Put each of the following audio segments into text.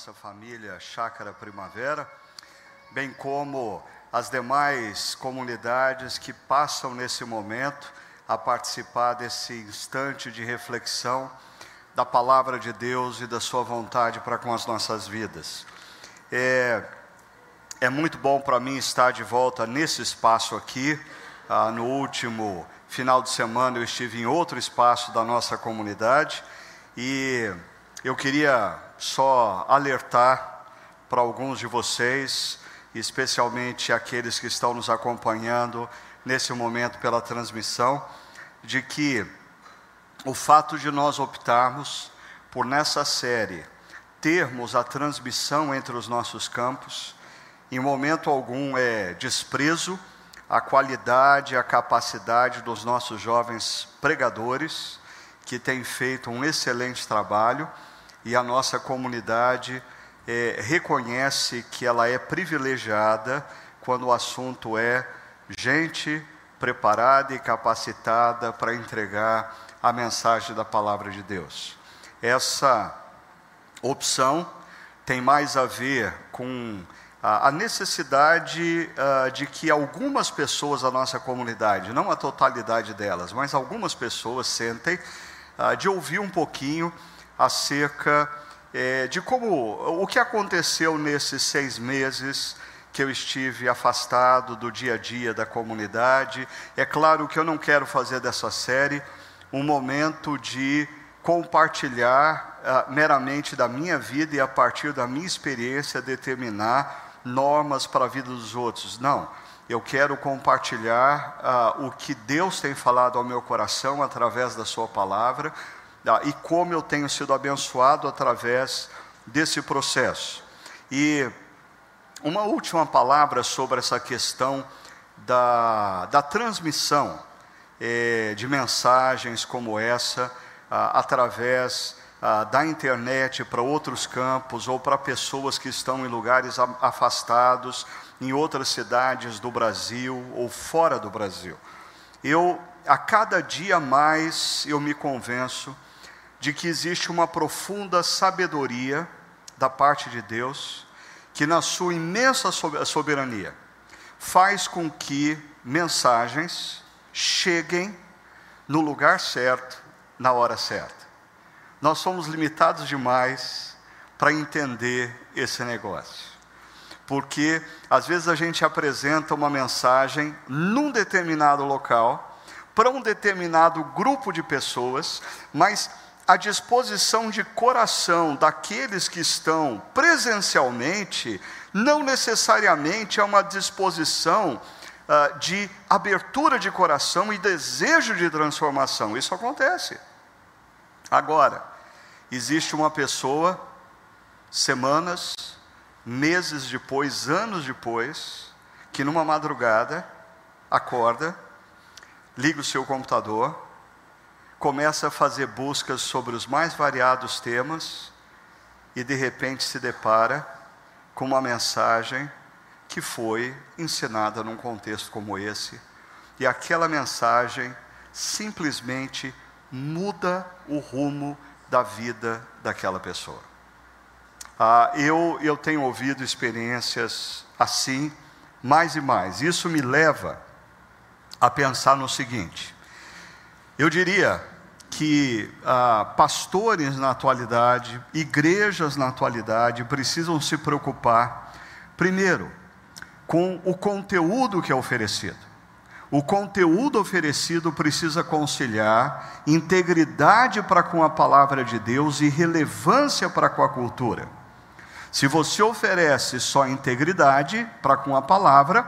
nossa família Chácara Primavera, bem como as demais comunidades que passam nesse momento a participar desse instante de reflexão da palavra de Deus e da Sua vontade para com as nossas vidas. É, é muito bom para mim estar de volta nesse espaço aqui. Ah, no último final de semana eu estive em outro espaço da nossa comunidade e eu queria só alertar para alguns de vocês, especialmente aqueles que estão nos acompanhando nesse momento pela transmissão, de que o fato de nós optarmos por nessa série termos a transmissão entre os nossos campos, em momento algum é desprezo a qualidade, a capacidade dos nossos jovens pregadores, que têm feito um excelente trabalho, e a nossa comunidade é, reconhece que ela é privilegiada quando o assunto é gente preparada e capacitada para entregar a mensagem da palavra de Deus. Essa opção tem mais a ver com a necessidade uh, de que algumas pessoas da nossa comunidade, não a totalidade delas, mas algumas pessoas sentem uh, de ouvir um pouquinho acerca eh, de como o que aconteceu nesses seis meses que eu estive afastado do dia a dia da comunidade. É claro que eu não quero fazer dessa série um momento de compartilhar uh, meramente da minha vida e a partir da minha experiência determinar normas para a vida dos outros. Não. Eu quero compartilhar uh, o que Deus tem falado ao meu coração através da Sua palavra e como eu tenho sido abençoado através desse processo. E uma última palavra sobre essa questão da, da transmissão eh, de mensagens como essa ah, através ah, da internet para outros campos ou para pessoas que estão em lugares afastados, em outras cidades do Brasil ou fora do Brasil. Eu, a cada dia mais, eu me convenço de que existe uma profunda sabedoria da parte de Deus, que na sua imensa soberania faz com que mensagens cheguem no lugar certo, na hora certa. Nós somos limitados demais para entender esse negócio. Porque às vezes a gente apresenta uma mensagem num determinado local, para um determinado grupo de pessoas, mas a disposição de coração daqueles que estão presencialmente não necessariamente é uma disposição uh, de abertura de coração e desejo de transformação. Isso acontece. Agora, existe uma pessoa, semanas, meses depois, anos depois, que numa madrugada acorda, liga o seu computador, começa a fazer buscas sobre os mais variados temas e de repente se depara com uma mensagem que foi ensinada num contexto como esse, e aquela mensagem simplesmente muda o rumo da vida daquela pessoa. Ah, eu, eu tenho ouvido experiências assim, mais e mais. Isso me leva a pensar no seguinte: eu diria que ah, pastores na atualidade, igrejas na atualidade, precisam se preocupar, primeiro, com o conteúdo que é oferecido. O conteúdo oferecido precisa conciliar integridade para com a palavra de Deus e relevância para com a cultura. Se você oferece só integridade para com a palavra,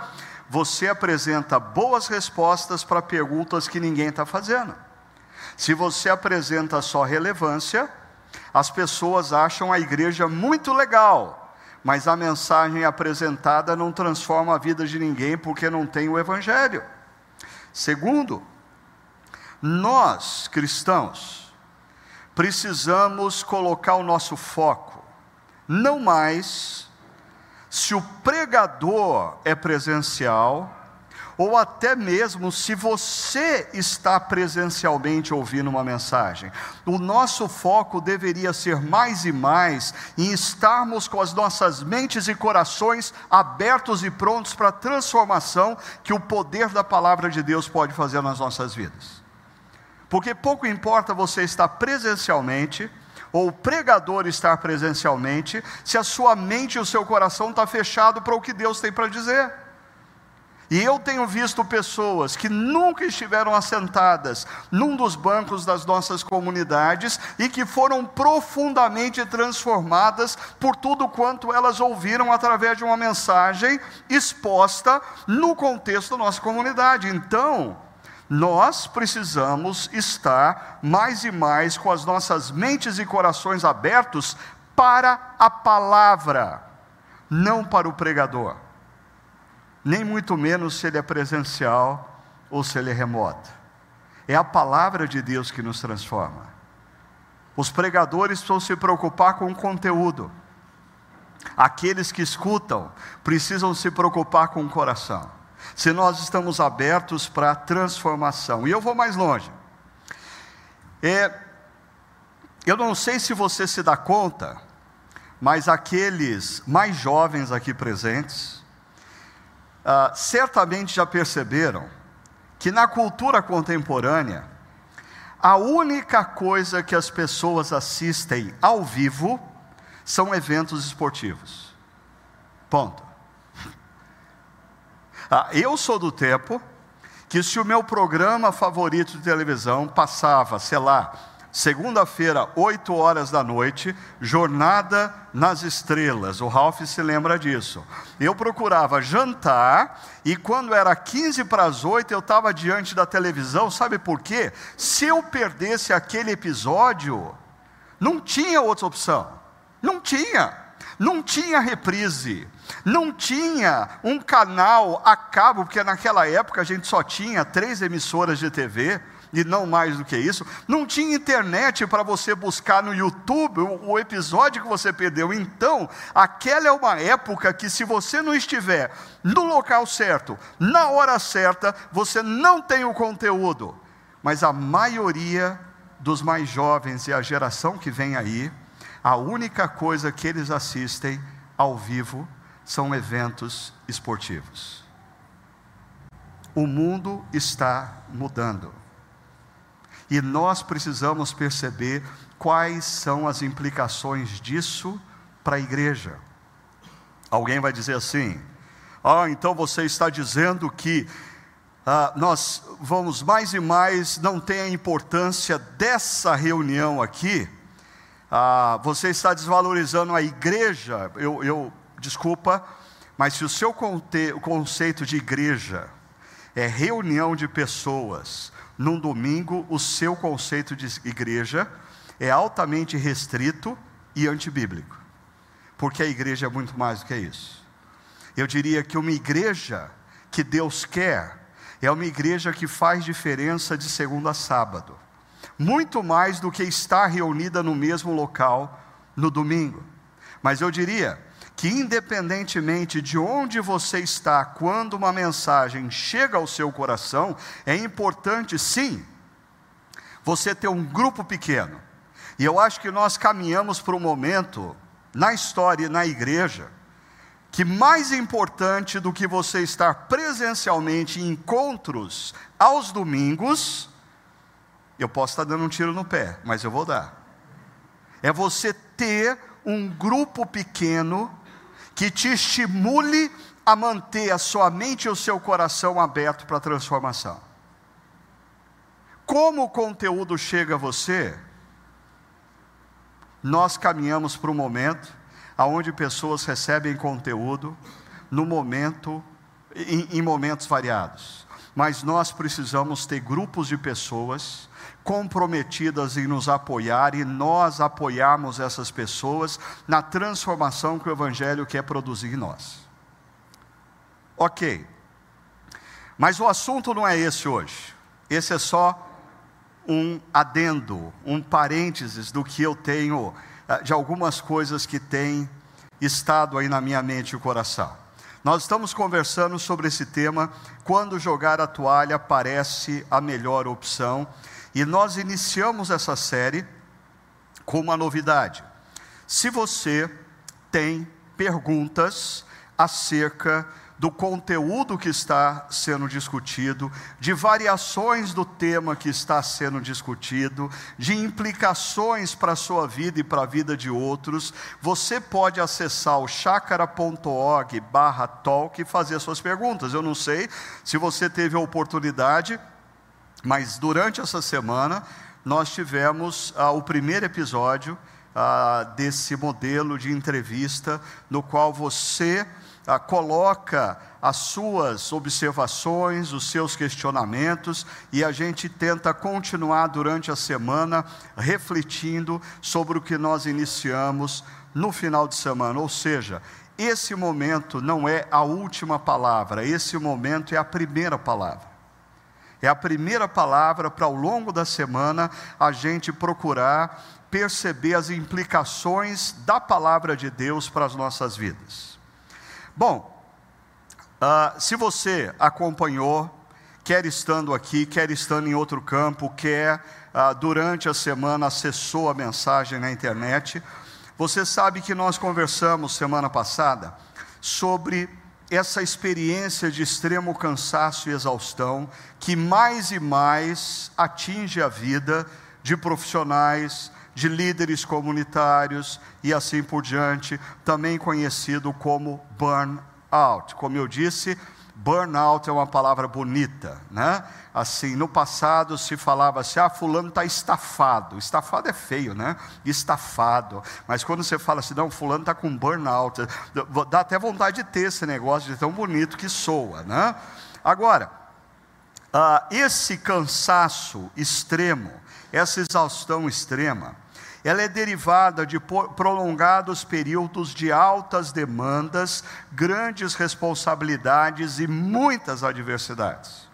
você apresenta boas respostas para perguntas que ninguém está fazendo. Se você apresenta só relevância, as pessoas acham a igreja muito legal, mas a mensagem apresentada não transforma a vida de ninguém porque não tem o Evangelho. Segundo, nós cristãos precisamos colocar o nosso foco, não mais se o pregador é presencial ou até mesmo se você está presencialmente ouvindo uma mensagem. O nosso foco deveria ser mais e mais em estarmos com as nossas mentes e corações abertos e prontos para a transformação que o poder da palavra de Deus pode fazer nas nossas vidas. Porque pouco importa você estar presencialmente, ou o pregador estar presencialmente, se a sua mente e o seu coração está fechado para o que Deus tem para dizer. E eu tenho visto pessoas que nunca estiveram assentadas num dos bancos das nossas comunidades e que foram profundamente transformadas por tudo quanto elas ouviram através de uma mensagem exposta no contexto da nossa comunidade. Então, nós precisamos estar mais e mais com as nossas mentes e corações abertos para a palavra, não para o pregador nem muito menos se ele é presencial ou se ele é remoto. É a palavra de Deus que nos transforma. Os pregadores precisam se preocupar com o conteúdo. Aqueles que escutam precisam se preocupar com o coração. Se nós estamos abertos para a transformação. E eu vou mais longe. É, eu não sei se você se dá conta, mas aqueles mais jovens aqui presentes, ah, certamente já perceberam que na cultura contemporânea, a única coisa que as pessoas assistem ao vivo são eventos esportivos. Ponto. Ah, eu sou do tempo que, se o meu programa favorito de televisão passava, sei lá, segunda-feira, 8 horas da noite, Jornada nas Estrelas. O Ralph se lembra disso. Eu procurava jantar e quando era 15 para as 8 eu estava diante da televisão, sabe por quê? Se eu perdesse aquele episódio, não tinha outra opção. Não tinha. Não tinha reprise. Não tinha um canal a cabo, porque naquela época a gente só tinha três emissoras de TV e não mais do que isso. Não tinha internet para você buscar no YouTube o, episódio que você perdeu. Então, aquela é uma época que, se você não estiver no local certo, na hora certa, você não tem o conteúdo. Mas a maioria dos mais jovens e a geração que vem aí, a única coisa que eles assistem ao vivo são eventos esportivos. O mundo está mudando. E nós precisamos perceber quais são as implicações disso para a igreja. Alguém vai dizer assim: ah, então você está dizendo que ah, nós vamos mais e mais não tem a importância dessa reunião aqui. Ah, você está desvalorizando a igreja. Eu, eu desculpa, mas se o seu conte, o conceito de igreja é reunião de pessoas num domingo, o seu conceito de igreja é altamente restrito e antibíblico. Porque a igreja é muito mais do que isso. Eu diria que uma igreja que Deus quer é uma igreja que faz diferença de segunda a sábado. Muito mais do que estar reunida no mesmo local no domingo. Mas eu diria que, independentemente de onde você está, quando uma mensagem chega ao seu coração, é importante, sim, você ter um grupo pequeno. E eu acho que nós caminhamos para um momento, na história e na igreja, que mais importante do que você estar presencialmente em encontros aos domingos, eu posso estar dando um tiro no pé, mas eu vou dar. É você ter um grupo pequeno que te estimule a manter a sua mente e o seu coração aberto para a transformação. Como o conteúdo chega a você, nós caminhamos para um momento onde pessoas recebem conteúdo no momento, em, em momentos variados. Mas nós precisamos ter grupos de pessoas comprometidas em nos apoiar e nós apoiarmos essas pessoas na transformação que o Evangelho quer produzir em nós. Ok, mas o assunto não é esse hoje, esse é só um adendo, um parênteses do que eu tenho, eh, de algumas coisas que têm estado aí na minha mente e coração. Nós estamos conversando sobre esse tema, quando jogar a toalha parece a melhor opção, e nós iniciamos essa série com uma novidade. Se você tem perguntas acerca do conteúdo que está sendo discutido, de variações do tema que está sendo discutido, de implicações para a sua vida e para a vida de outros, você pode acessar o chacara.org barra talk e fazer suas perguntas. Eu não sei se você teve a oportunidade, mas durante essa semana nós tivemos ah, o primeiro episódio ah, desse modelo de entrevista, no qual você ah, coloca as suas observações, os seus questionamentos, e a gente tenta continuar durante a semana refletindo sobre o que nós iniciamos no final de semana. Ou seja, esse momento não é a última palavra, esse momento é a primeira palavra. É a primeira palavra para ao longo da semana a gente procurar perceber as implicações da palavra de Deus para as nossas vidas. Bom, uh, se você acompanhou, quer estando aqui, quer estando em outro campo, quer uh, durante a semana acessou a mensagem na internet, você sabe que nós conversamos semana passada sobre essa experiência de extremo cansaço e exaustão que mais e mais atinge a vida de profissionais, de líderes comunitários e assim por diante, também conhecido como burnout. Como eu disse, burnout é uma palavra bonita, né? Assim, no passado se falava assim: ah, fulano está estafado. Estafado é feio, né? Estafado. Mas quando você fala assim, não, fulano está com burnout, dá até vontade de ter esse negócio de tão bonito que soa, né? Agora, uh, esse cansaço extremo, essa exaustão extrema, ela é derivada de prolongados períodos de altas demandas, grandes responsabilidades e muitas adversidades.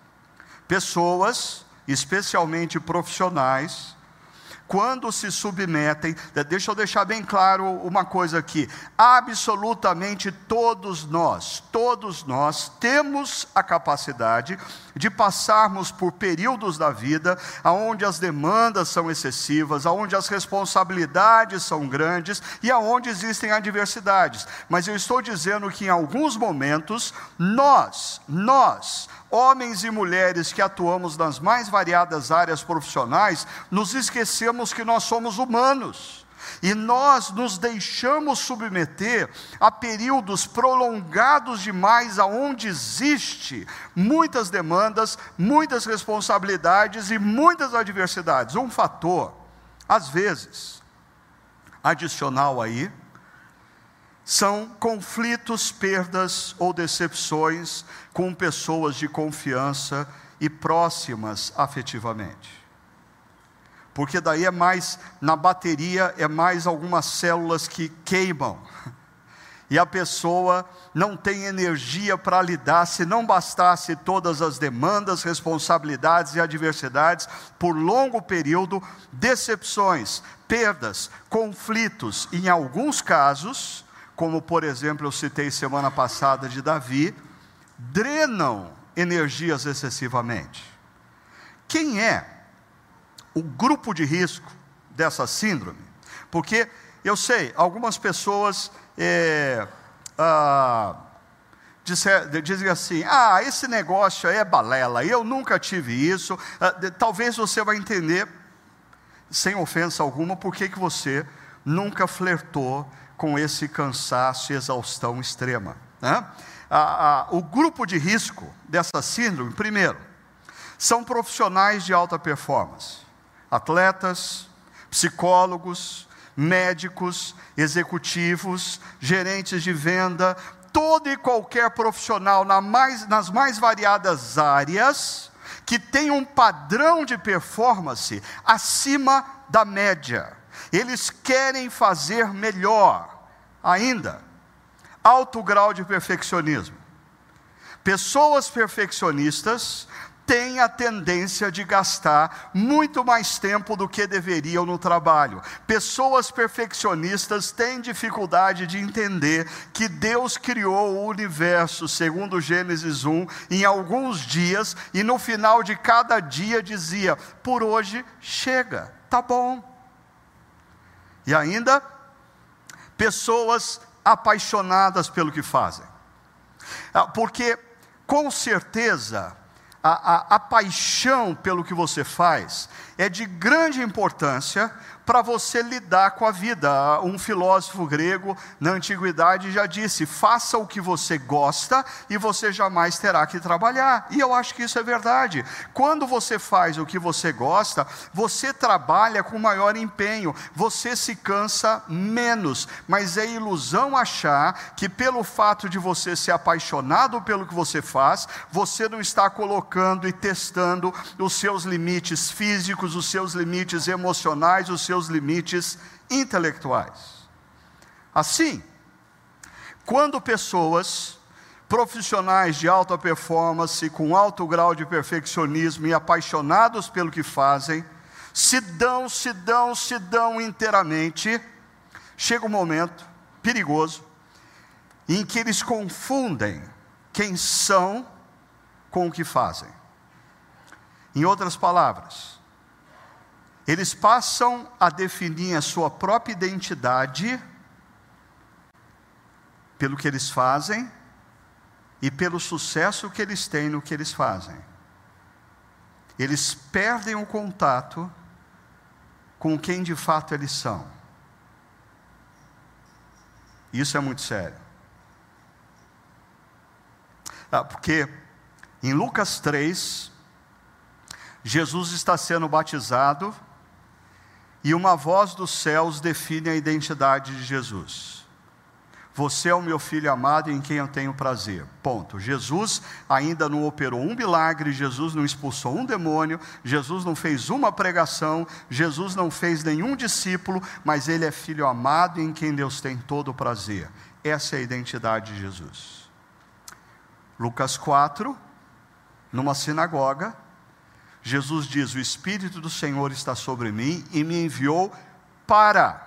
Pessoas, especialmente profissionais, quando se submetem, deixa eu deixar bem claro uma coisa aqui: absolutamente todos nós, todos nós temos a capacidade de passarmos por períodos da vida onde as demandas são excessivas, onde as responsabilidades são grandes e onde existem adversidades. Mas eu estou dizendo que em alguns momentos nós, nós, homens e mulheres que atuamos nas mais variadas áreas profissionais, nos esquecemos que nós somos humanos. E nós nos deixamos submeter a períodos prolongados demais, aonde existe muitas demandas, muitas responsabilidades e muitas adversidades. Um fator, às vezes, adicional aí, são conflitos, perdas ou decepções com pessoas de confiança e próximas afetivamente. Porque daí é mais, na bateria, é mais algumas células que queimam. E a pessoa não tem energia para lidar, se não bastasse todas as demandas, responsabilidades e adversidades por longo período, decepções, perdas, conflitos, em alguns casos, como por exemplo eu citei semana passada de Davi, drenam energias excessivamente. Quem é o grupo de risco dessa síndrome? Porque eu sei, algumas pessoas é, ah, dizem assim: ah, esse negócio aí é balela, eu nunca tive isso. Ah, talvez você vai entender, sem ofensa alguma, por que você nunca flertou com esse cansaço e exaustão extrema. Né? o grupo de risco dessa síndrome, primeiro, são profissionais de alta performance, atletas, psicólogos, médicos, executivos, gerentes de venda, todo e qualquer profissional na mais, nas mais variadas áreas que tem um padrão de performance acima da média eles querem fazer melhor ainda. Alto grau de perfeccionismo. Pessoas perfeccionistas têm a tendência de gastar muito mais tempo do que deveriam no trabalho. Pessoas perfeccionistas têm dificuldade de entender que Deus criou o universo, segundo Gênesis 1, em alguns dias e no final de cada dia dizia: por hoje chega, tá bom. E ainda, pessoas apaixonadas pelo que fazem. Ah, porque, com certeza, a, a, a paixão pelo que você faz é de grande importância para você lidar com a vida. Um filósofo grego na antiguidade já disse: faça o que você gosta e você jamais terá que trabalhar. E eu acho que isso é verdade. Quando você faz o que você gosta, você trabalha com maior empenho, você se cansa menos. Mas é ilusão achar que pelo fato de você ser apaixonado pelo que você faz, você não está colocando e testando os seus limites físicos, os seus limites emocionais, os seus limites intelectuais. Assim, quando pessoas profissionais de alta performance, com alto grau de perfeccionismo e apaixonados pelo que fazem, se dão, se dão, se dão inteiramente, chega um momento perigoso em que eles confundem quem são com o que fazem. Em outras palavras, eles passam a definir a sua própria identidade pelo que eles fazem e pelo sucesso que eles têm no que eles fazem. Eles perdem o contato com quem de fato eles são. Isso é muito sério. Ah, porque em Lucas 3, Jesus está sendo batizado e uma voz dos céus define a identidade de Jesus. Você é o meu filho amado em quem eu tenho prazer. Ponto. Jesus ainda não operou um milagre, Jesus não expulsou um demônio, Jesus não fez uma pregação, Jesus não fez nenhum discípulo, mas ele é filho amado em quem Deus tem todo o prazer. Essa é a identidade de Jesus. Lucas 4, numa sinagoga, Jesus diz: O Espírito do Senhor está sobre mim e me enviou para.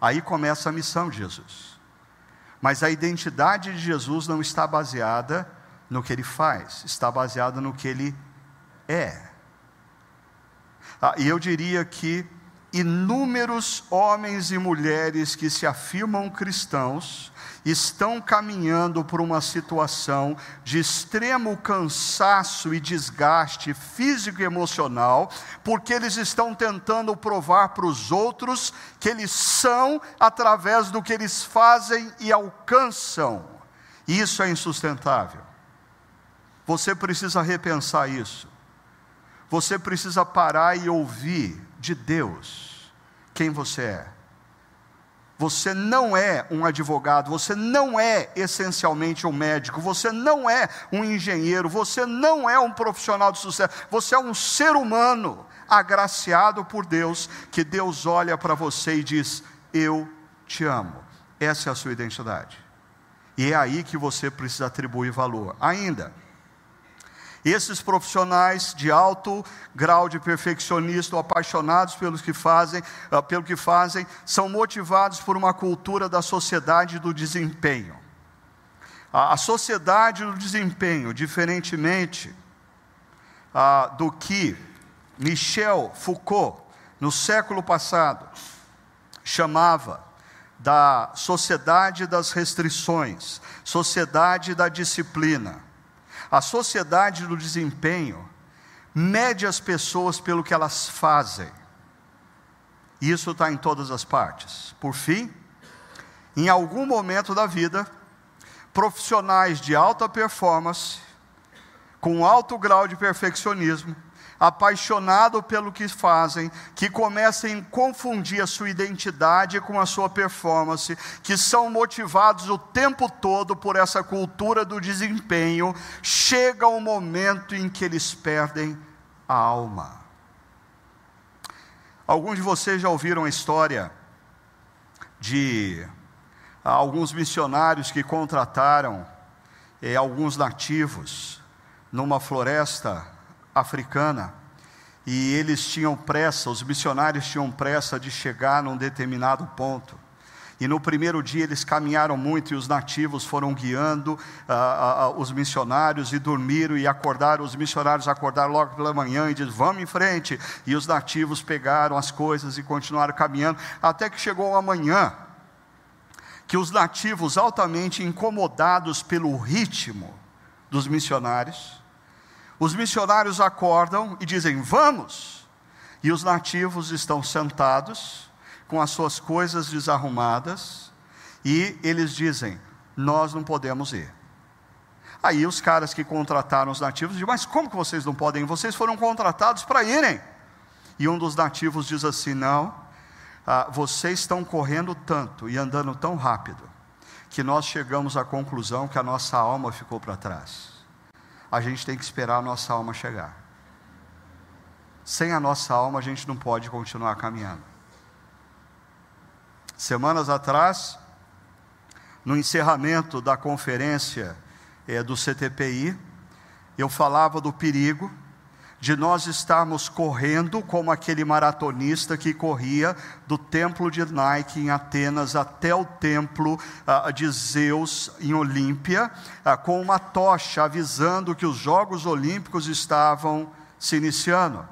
Aí começa a missão de Jesus. Mas a identidade de Jesus não está baseada no que ele faz, está baseada no que ele é. Ah, e eu diria que inúmeros homens e mulheres que se afirmam cristãos estão caminhando por uma situação de extremo cansaço e desgaste físico e emocional, porque eles estão tentando provar para os outros que eles são através do que eles fazem e alcançam. Isso é insustentável. Você precisa repensar isso. Você precisa parar e ouvir de Deus quem você é. Você não é um advogado, você não é essencialmente um médico, você não é um engenheiro, você não é um profissional de sucesso, você é um ser humano agraciado por Deus, que Deus olha para você e diz: Eu te amo. Essa é a sua identidade. E é aí que você precisa atribuir valor. Ainda, esses profissionais de alto grau de perfeccionismo, apaixonados pelos que fazem, uh, pelo que fazem, são motivados por uma cultura da sociedade do desempenho. A, sociedade do desempenho, diferentemente uh, do que Michel Foucault, no século passado, chamava da sociedade das restrições, sociedade da disciplina a sociedade do desempenho mede as pessoas pelo que elas fazem. Isso está em todas as partes. Por fim, em algum momento da vida, profissionais de alta performance, com alto grau de perfeccionismo, apaixonado pelo que fazem, que começam a confundir a sua identidade com a sua performance, que são motivados o tempo todo por essa cultura do desempenho, chega um momento em que eles perdem a alma. Alguns de vocês já ouviram a história de alguns missionários que contrataram eh, alguns nativos numa floresta africana e eles tinham pressa, os missionários tinham pressa de chegar num determinado ponto. E no primeiro dia eles caminharam muito e os nativos foram guiando uh, uh, os missionários e dormiram e acordaram. Os missionários acordaram logo pela manhã e disseram: Vamos em frente. E os nativos pegaram as coisas e continuaram caminhando, até que chegou a manhã, que os nativos, altamente incomodados pelo ritmo dos missionários, os missionários acordam e dizem: Vamos! E os nativos estão sentados com as suas coisas desarrumadas, e eles dizem: Nós não podemos ir. Aí os caras que contrataram os nativos dizem: Mas como que vocês não podem? Vocês foram contratados para irem. E um dos nativos diz assim: Não, ah, vocês estão correndo tanto e andando tão rápido, que nós chegamos à conclusão que a nossa alma ficou para trás. A gente tem que esperar a nossa alma chegar. Sem a nossa alma, a gente não pode continuar caminhando. Semanas atrás, no encerramento da conferência é, do CTPI, eu falava do perigo de nós estarmos correndo como aquele maratonista que corria do templo de Nike em Atenas até o templo ah, de Zeus em Olímpia, ah, com uma tocha avisando que os Jogos Olímpicos estavam se iniciando.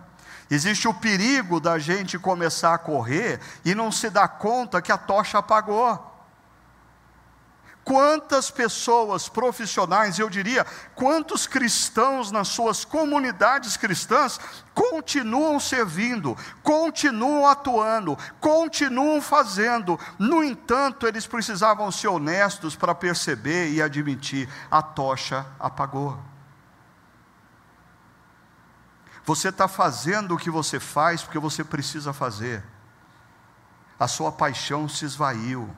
Existe o perigo da gente começar a correr e não se dar conta que a tocha apagou. Quantas pessoas profissionais, eu diria, quantos cristãos nas suas comunidades cristãs continuam servindo, continuam atuando, continuam fazendo. No entanto, eles precisavam ser honestos para perceber e admitir: a tocha apagou. Você está fazendo o que você faz porque você precisa fazer. A sua paixão se esvaiu.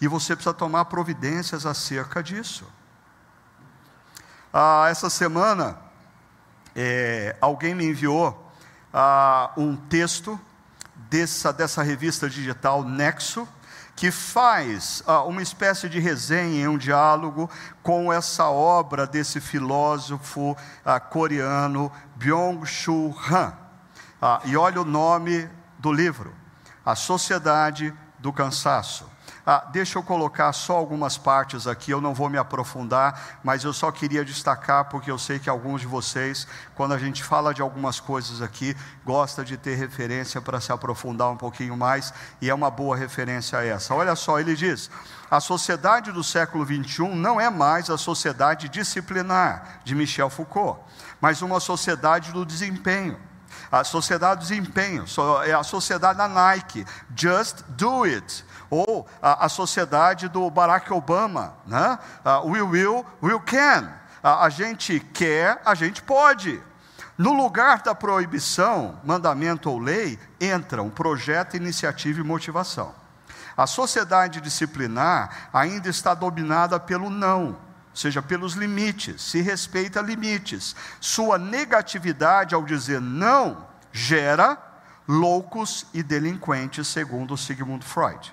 E você precisa tomar providências acerca disso. Ah, essa semana, é, alguém me enviou ah, um texto dessa, dessa revista digital Nexo, que faz ah, uma espécie de resenha, um diálogo com essa obra desse filósofo ah, coreano Byung-Chul Han. Ah, e olha o nome do livro: A Sociedade do Cansaço. Ah, deixa eu colocar só algumas partes aqui, eu não vou me aprofundar, mas eu só queria destacar, porque eu sei que alguns de vocês, quando a gente fala de algumas coisas aqui, gosta de ter referência para se aprofundar um pouquinho mais, e é uma boa referência essa. Olha só, ele diz: a sociedade do século 21 não é mais a sociedade disciplinar de Michel Foucault, mas uma sociedade do desempenho. A sociedade do desempenho, é a sociedade da Nike, just do it ou a, a sociedade do Barack Obama, né? Uh, we will, we can. Uh, a gente quer, a gente pode. No lugar da proibição, mandamento ou lei, entra um projeto, iniciativa e motivação. A sociedade disciplinar ainda está dominada pelo não, ou seja, pelos limites, se respeita limites. Sua negatividade ao dizer não gera loucos e delinquentes, segundo Sigmund Freud.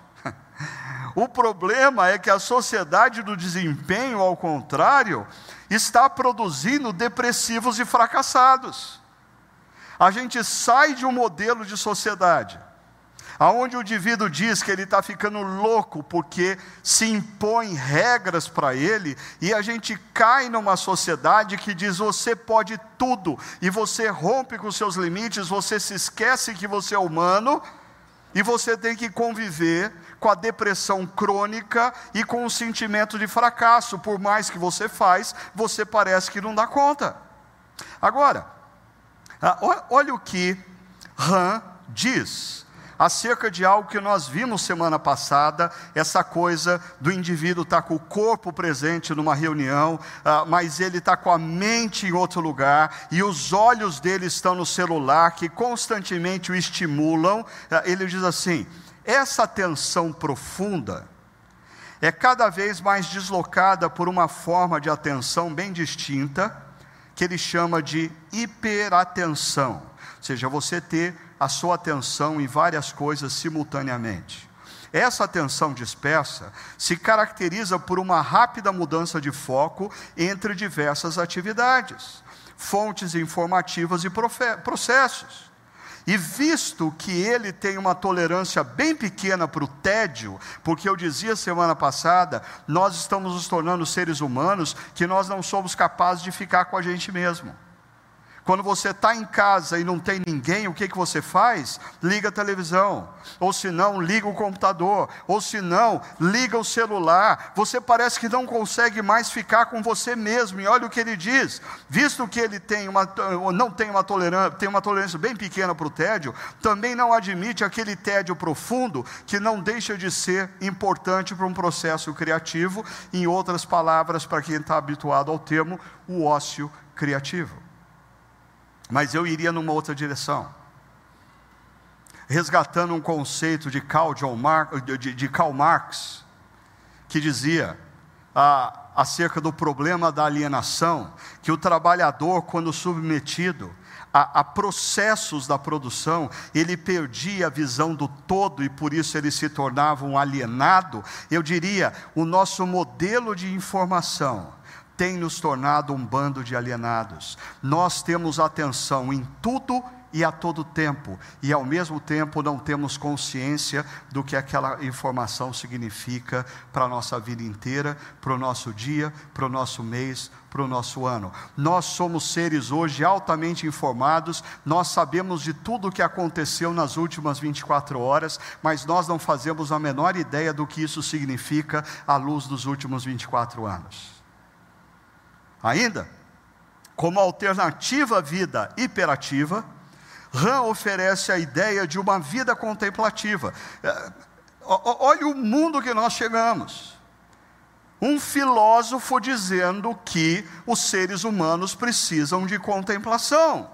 O problema é que a sociedade do desempenho, ao contrário, está produzindo depressivos e fracassados. A gente sai de um modelo de sociedade aonde o indivíduo diz que ele está ficando louco porque se impõe regras para ele, e a gente cai numa sociedade que diz você pode tudo, e você rompe com seus limites, você se esquece que você é humano, e você tem que conviver com a depressão crônica e com o sentimento de fracasso. Por mais que você faz, você parece que não dá conta. Agora, ah, olha o que Han diz acerca de algo que nós vimos semana passada, essa coisa do indivíduo estar tá com o corpo presente numa reunião, uh, mas ele está com a mente em outro lugar, e os olhos dele estão no celular, que constantemente o estimulam. Uh, ele diz assim: essa atenção profunda é cada vez mais deslocada por uma forma de atenção bem distinta, que ele chama de hiperatenção, ou seja, você ter a sua atenção em várias coisas simultaneamente. Essa atenção dispersa se caracteriza por uma rápida mudança de foco entre diversas atividades, fontes informativas e processos. E visto que ele tem uma tolerância bem pequena para o tédio, porque eu dizia semana passada, nós estamos nos tornando seres humanos que nós não somos capazes de ficar com a gente mesmo. Quando você está em casa e não tem ninguém, o que, que você faz? Liga a televisão, ou se não, liga o computador, ou se não, liga o celular. Você parece que não consegue mais ficar com você mesmo. E olha o que ele diz: visto que ele tem uma, não tem uma tolerância, tem uma tolerância bem pequena para o tédio, também não admite aquele tédio profundo que não deixa de ser importante para um processo criativo. Em outras palavras, para quem está habituado ao termo, o ócio criativo. Mas eu iria numa outra direção. Resgatando um conceito de Karl, Mar de, de Karl Marx, que dizia ah, acerca do problema da alienação, que o trabalhador, quando submetido a, a, processos da produção, ele perdia a visão do todo e por isso ele se tornava um alienado. Eu diria, o nosso modelo de informação tem nos tornado um bando de alienados. Nós temos atenção em tudo e a todo tempo, e ao mesmo tempo não temos consciência do que aquela informação significa para a nossa vida inteira, para o nosso dia, para o nosso mês, para o nosso ano. Nós somos seres hoje altamente informados, nós sabemos de tudo o que aconteceu nas últimas 24 horas, mas nós não fazemos a menor ideia do que isso significa à luz dos últimos 24 anos. Ainda, como alternativa à vida hiperativa, Ram oferece a ideia de uma vida contemplativa. É, olha o mundo que nós chegamos. Um filósofo dizendo que os seres humanos precisam de contemplação.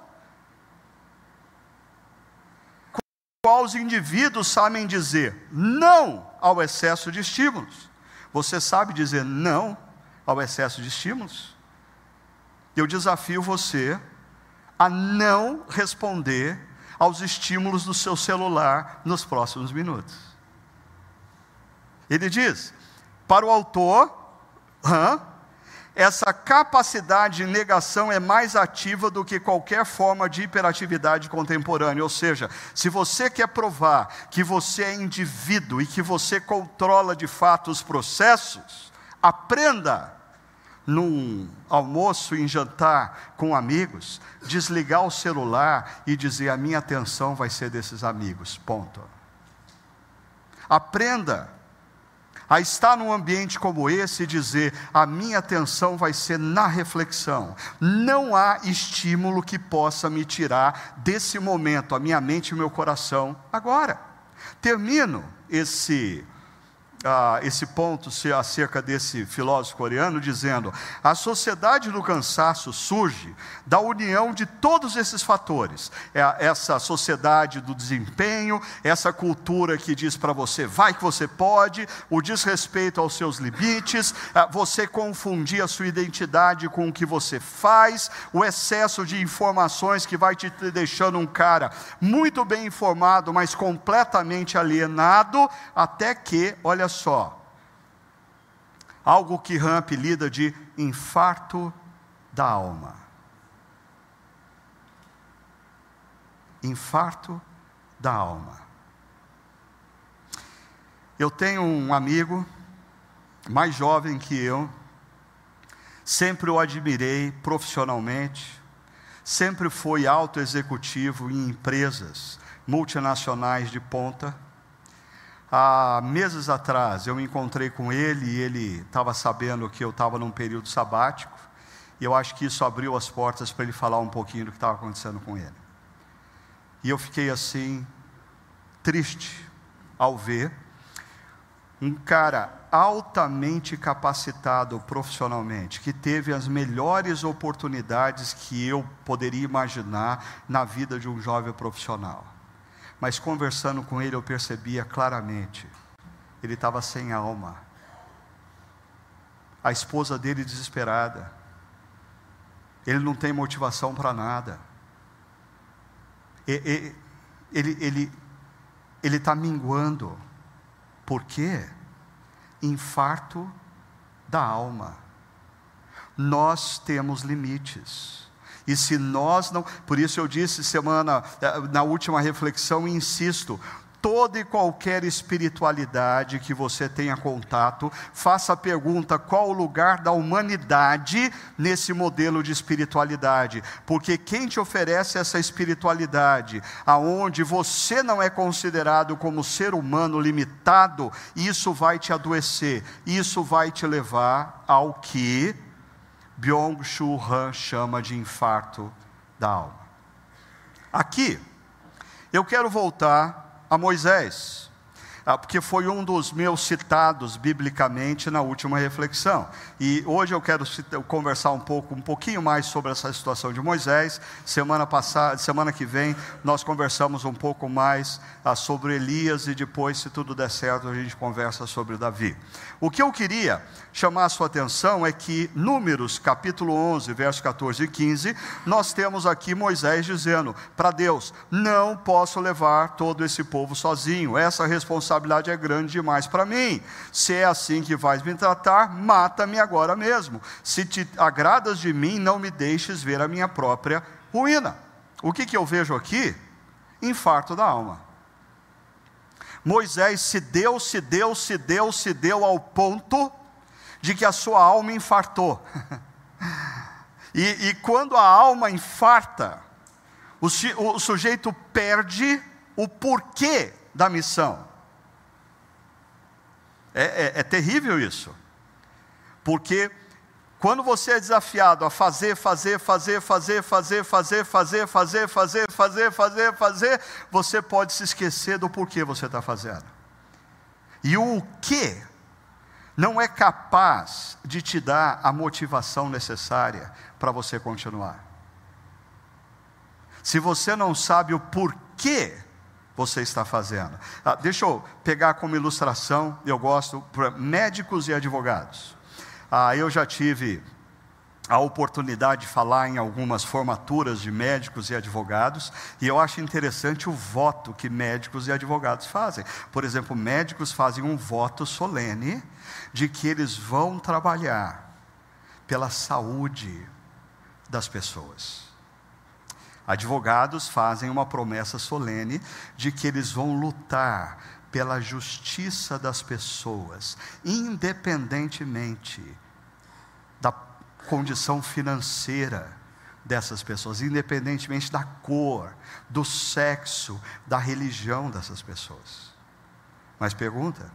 Qual os indivíduos sabem dizer não ao excesso de estímulos? Você sabe dizer não ao excesso de estímulos? Eu desafio você a não responder aos estímulos do seu celular nos próximos minutos. Ele diz: para o autor, hã, essa capacidade de negação é mais ativa do que qualquer forma de hiperatividade contemporânea. Ou seja, se você quer provar que você é indivíduo e que você controla de fato os processos, aprenda num almoço, em jantar com amigos, desligar o celular e dizer: a minha atenção vai ser desses amigos. Ponto. Aprenda a estar num ambiente como esse e dizer: a minha atenção vai ser na reflexão. Não há estímulo que possa me tirar desse momento, a minha mente e o meu coração, agora. Termino esse ah, esse ponto acerca desse filósofo coreano, dizendo: a sociedade do cansaço surge da união de todos esses fatores. É essa sociedade do desempenho, essa cultura que diz para você, vai que você pode, o desrespeito aos seus limites, você confundir a sua identidade com o que você faz, o excesso de informações que vai te deixando um cara muito bem informado, mas completamente alienado, até que, olha só, algo que Ramp lida de infarto da alma. Infarto da alma. Eu tenho um amigo, mais jovem que eu, sempre o admirei profissionalmente, sempre foi alto executivo em empresas multinacionais de ponta Há meses atrás eu me encontrei com ele e ele estava sabendo que eu estava num período sabático, e eu acho que isso abriu as portas para ele falar um pouquinho do que estava acontecendo com ele. E eu fiquei assim, triste ao ver um cara altamente capacitado profissionalmente, que teve as melhores oportunidades que eu poderia imaginar na vida de um jovem profissional mas conversando com ele eu percebia claramente, ele estava sem alma. A esposa dele desesperada. Ele não tem motivação para nada. Ele ele ele está minguando Por quê? Infarto da alma. Nós temos limites. E se nós não, por isso eu disse semana eh, na última reflexão e insisto, toda e qualquer espiritualidade que você tenha contato, faça a pergunta: qual o lugar da humanidade nesse modelo de espiritualidade? Porque quem te oferece essa espiritualidade, aonde você não é considerado como ser humano limitado, isso vai te adoecer, isso vai te levar ao que Byung-Chul Han chama de infarto da alma. Aqui, eu quero voltar a Moisés, ah, porque foi um dos meus citados biblicamente na última reflexão. E hoje eu quero conversar um pouco, um pouquinho mais sobre essa situação de Moisés. Semana passada, semana que vem, nós conversamos um pouco mais ah, sobre Elias e depois, se tudo der certo, a gente conversa sobre Davi. O que eu queria chamar a sua atenção é que Números, capítulo 11, versos 14 e 15, nós temos aqui Moisés dizendo para Deus: "Não posso levar todo esse povo sozinho. Essa responsabilidade é grande demais para mim. Se é assim que vais me tratar, mata-me agora mesmo. Se te agradas de mim, não me deixes ver a minha própria ruína." O que que eu vejo aqui? Infarto da alma. Moisés se deu, se deu, se deu, se deu ao ponto de que a sua alma infartou. e, e, quando a alma infarta, o, o sujeito perde o porquê da missão. É, é, é terrível isso, porque quando você é desafiado a fazer, fazer, fazer, fazer, fazer, fazer, fazer, fazer, fazer, fazer, fazer, fazer, você pode se esquecer do porquê você está fazendo. E o que não é capaz de te dar a motivação necessária para você continuar. Se você não sabe o porquê você está fazendo. Ah, deixa eu pegar como ilustração, eu gosto, médicos e advogados. Ah, eu já tive a oportunidade de falar em algumas formaturas de médicos e advogados, e eu acho interessante o voto que médicos e advogados fazem. Por exemplo, médicos fazem um voto solene de que eles vão trabalhar pela saúde das pessoas. Advogados fazem uma promessa solene de que eles vão lutar pela justiça das pessoas, independentemente condição financeira dessas pessoas, independentemente da cor, do sexo, da religião dessas pessoas. Mas pergunta: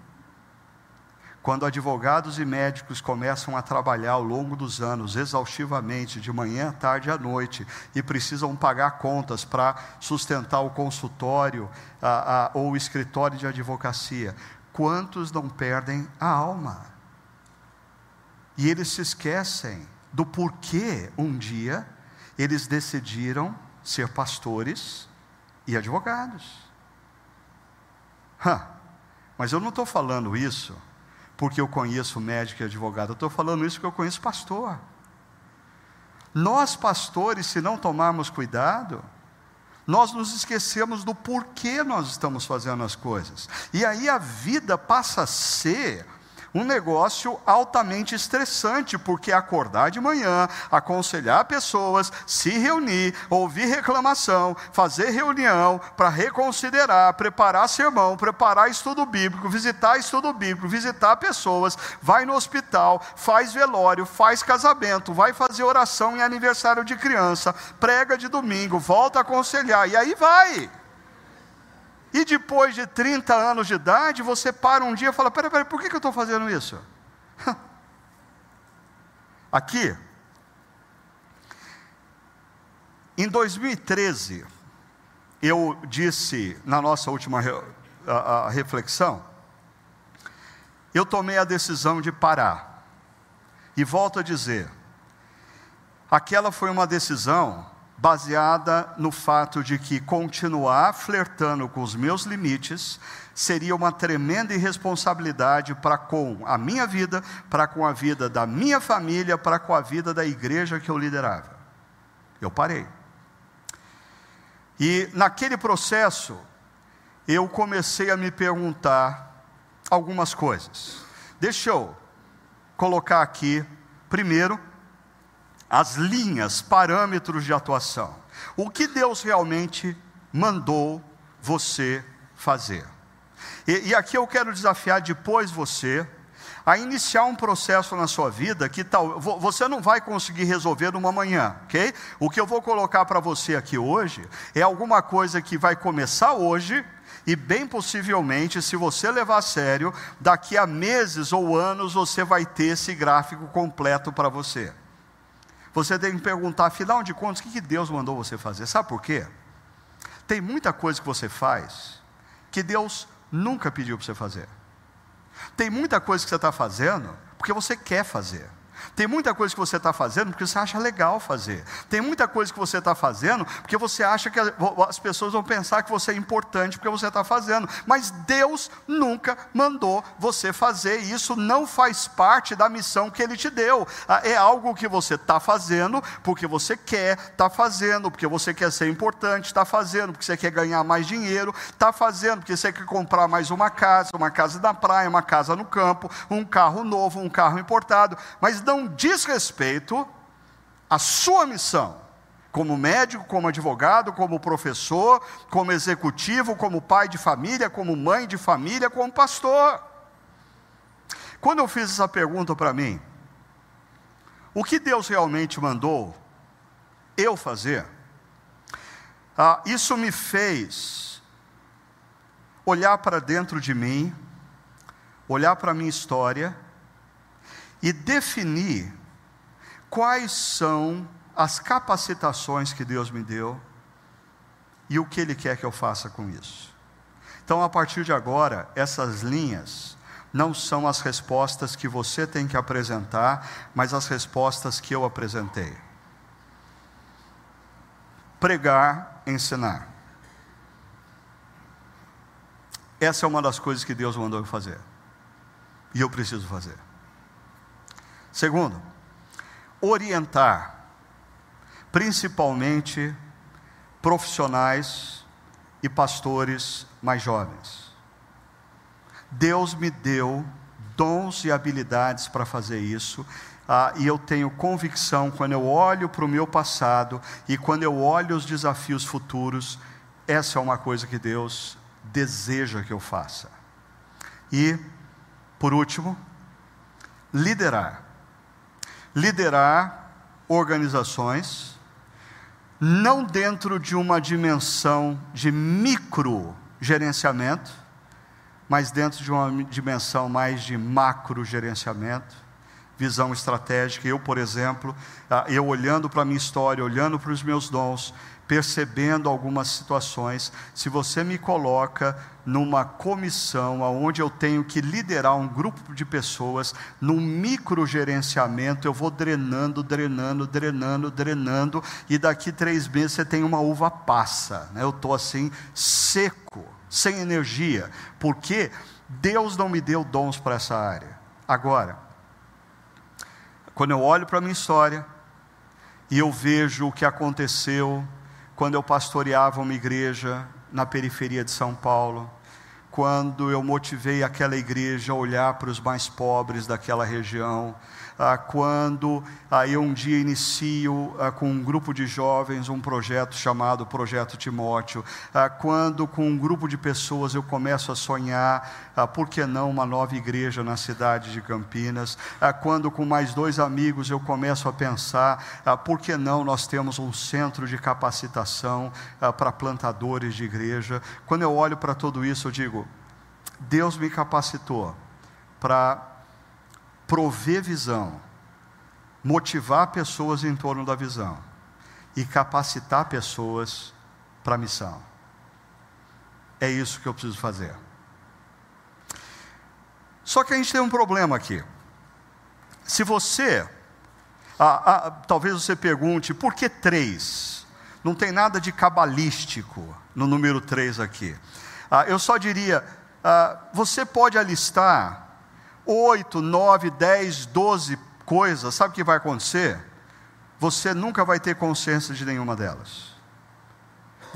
quando advogados e médicos começam a trabalhar ao longo dos anos, exaustivamente, de manhã, tarde à noite, e precisam pagar contas para sustentar o consultório a, a, ou o escritório de advocacia, quantos não perdem a alma? E eles se esquecem do porquê um dia eles decidiram ser pastores e advogados. Mas eu não estou falando isso porque eu conheço médico e advogado, eu estou falando isso porque eu conheço pastor. Nós, pastores, se não tomarmos cuidado, nós nos esquecemos do porquê nós estamos fazendo as coisas. E aí a vida passa a ser um negócio altamente estressante, porque acordar de manhã, aconselhar pessoas, se reunir, ouvir reclamação, fazer reunião para reconsiderar, preparar sermão, preparar estudo bíblico, visitar estudo bíblico, visitar pessoas, vai no hospital, faz velório, faz casamento, vai fazer oração em aniversário de criança, prega de domingo, volta a aconselhar, e aí vai. E depois de 30 anos de idade, você para um dia e fala: peraí, peraí, por que, eu estou fazendo isso? Aqui, em 2013, eu disse na nossa última a, a reflexão, eu tomei a decisão de parar. E volto a dizer, aquela foi uma decisão baseada no fato de que continuar flertando com os meus limites seria uma tremenda irresponsabilidade para com a minha vida, para com a vida da minha família, para com a vida da igreja que eu liderava. Eu parei. E naquele processo, eu comecei a me perguntar algumas coisas. Deixa eu colocar aqui, primeiro, as linhas, parâmetros de atuação. O que Deus realmente mandou você fazer. E, e, aqui eu quero desafiar depois você a iniciar um processo na sua vida que tal você não vai conseguir resolver numa manhã, ok? O que eu vou colocar para você aqui hoje é alguma coisa que vai começar hoje e bem possivelmente, se você levar a sério, daqui a meses ou anos você vai ter esse gráfico completo para você. Você tem que perguntar, afinal de contas, o que Deus mandou você fazer? Sabe por quê? Tem muita coisa que você faz que Deus nunca pediu para você fazer. Tem muita coisa que você está fazendo porque você quer fazer. Tem muita coisa que você está fazendo porque você acha legal fazer. Tem muita coisa que você está fazendo porque você acha que as pessoas vão pensar que você é importante porque você está fazendo. Mas Deus nunca mandou você fazer. E isso não faz parte da missão que Ele te deu. Ah, é algo que você está fazendo porque você quer, está fazendo porque você quer ser importante, está fazendo porque você quer ganhar mais dinheiro, está fazendo porque você quer comprar mais uma casa, uma casa na praia, uma casa no campo, um carro novo, um carro importado. Mas não não diz respeito à sua missão, como médico, como advogado, como professor, como executivo, como pai de família, como mãe de família, como pastor. Quando eu fiz essa pergunta para mim, o que Deus realmente mandou eu fazer? Ah, isso me fez olhar para dentro de mim, olhar para a minha história e definir quais são as capacitações que Deus me deu e o que Ele quer que eu faça com isso. Então, a partir de agora, essas linhas não são as respostas que você tem que apresentar, mas as respostas que eu apresentei. Pregar, ensinar. Essa é uma das coisas que Deus mandou eu fazer. E eu preciso fazer. Segundo, orientar, principalmente profissionais e pastores mais jovens. Deus me deu dons e habilidades para fazer isso, ah, e eu tenho convicção, quando eu olho para o meu passado e quando eu olho os desafios futuros, essa é uma coisa que Deus deseja que eu faça. E, por último, liderar liderar organizações, não dentro de uma dimensão de micro gerenciamento, mas dentro de uma dimensão mais de macro gerenciamento, visão estratégica. Eu, por exemplo, ah, eu olhando para a minha história, olhando para os meus dons, percebendo algumas situações, se você me coloca numa comissão onde eu tenho que liderar um grupo de pessoas, num microgerenciamento, eu vou drenando, drenando, drenando, drenando, e daqui três meses você tem uma uva passa. Né? Eu estou assim, seco, sem energia, porque Deus não me deu dons para essa área. Agora, quando eu olho para a minha história, e eu vejo o que aconteceu quando eu pastoreava uma igreja na periferia de São Paulo, quando eu motivei aquela igreja a olhar para os mais pobres daquela região, ah, quando ah, eu um dia inicio ah, com um grupo de jovens um projeto chamado Projeto Timóteo, ah, quando com um grupo de pessoas eu começo a sonhar, ah, por que não uma nova igreja na cidade de Campinas, ah, quando com mais dois amigos eu começo a pensar, por que não nós temos um centro de capacitação para plantadores de igreja, quando eu olho para tudo isso eu digo, Deus me capacitou para prover visão, motivar pessoas em torno da visão e capacitar pessoas para a missão. É isso que eu preciso fazer. Só que a gente tem um problema aqui. Se você, ah, ah, talvez você pergunte, por que três? Não tem nada de cabalístico no número três aqui. Ah, eu só diria, ah, você pode alistar oito, nove, dez, doze coisas, sabe o que vai acontecer? Você nunca vai ter consciência de nenhuma delas.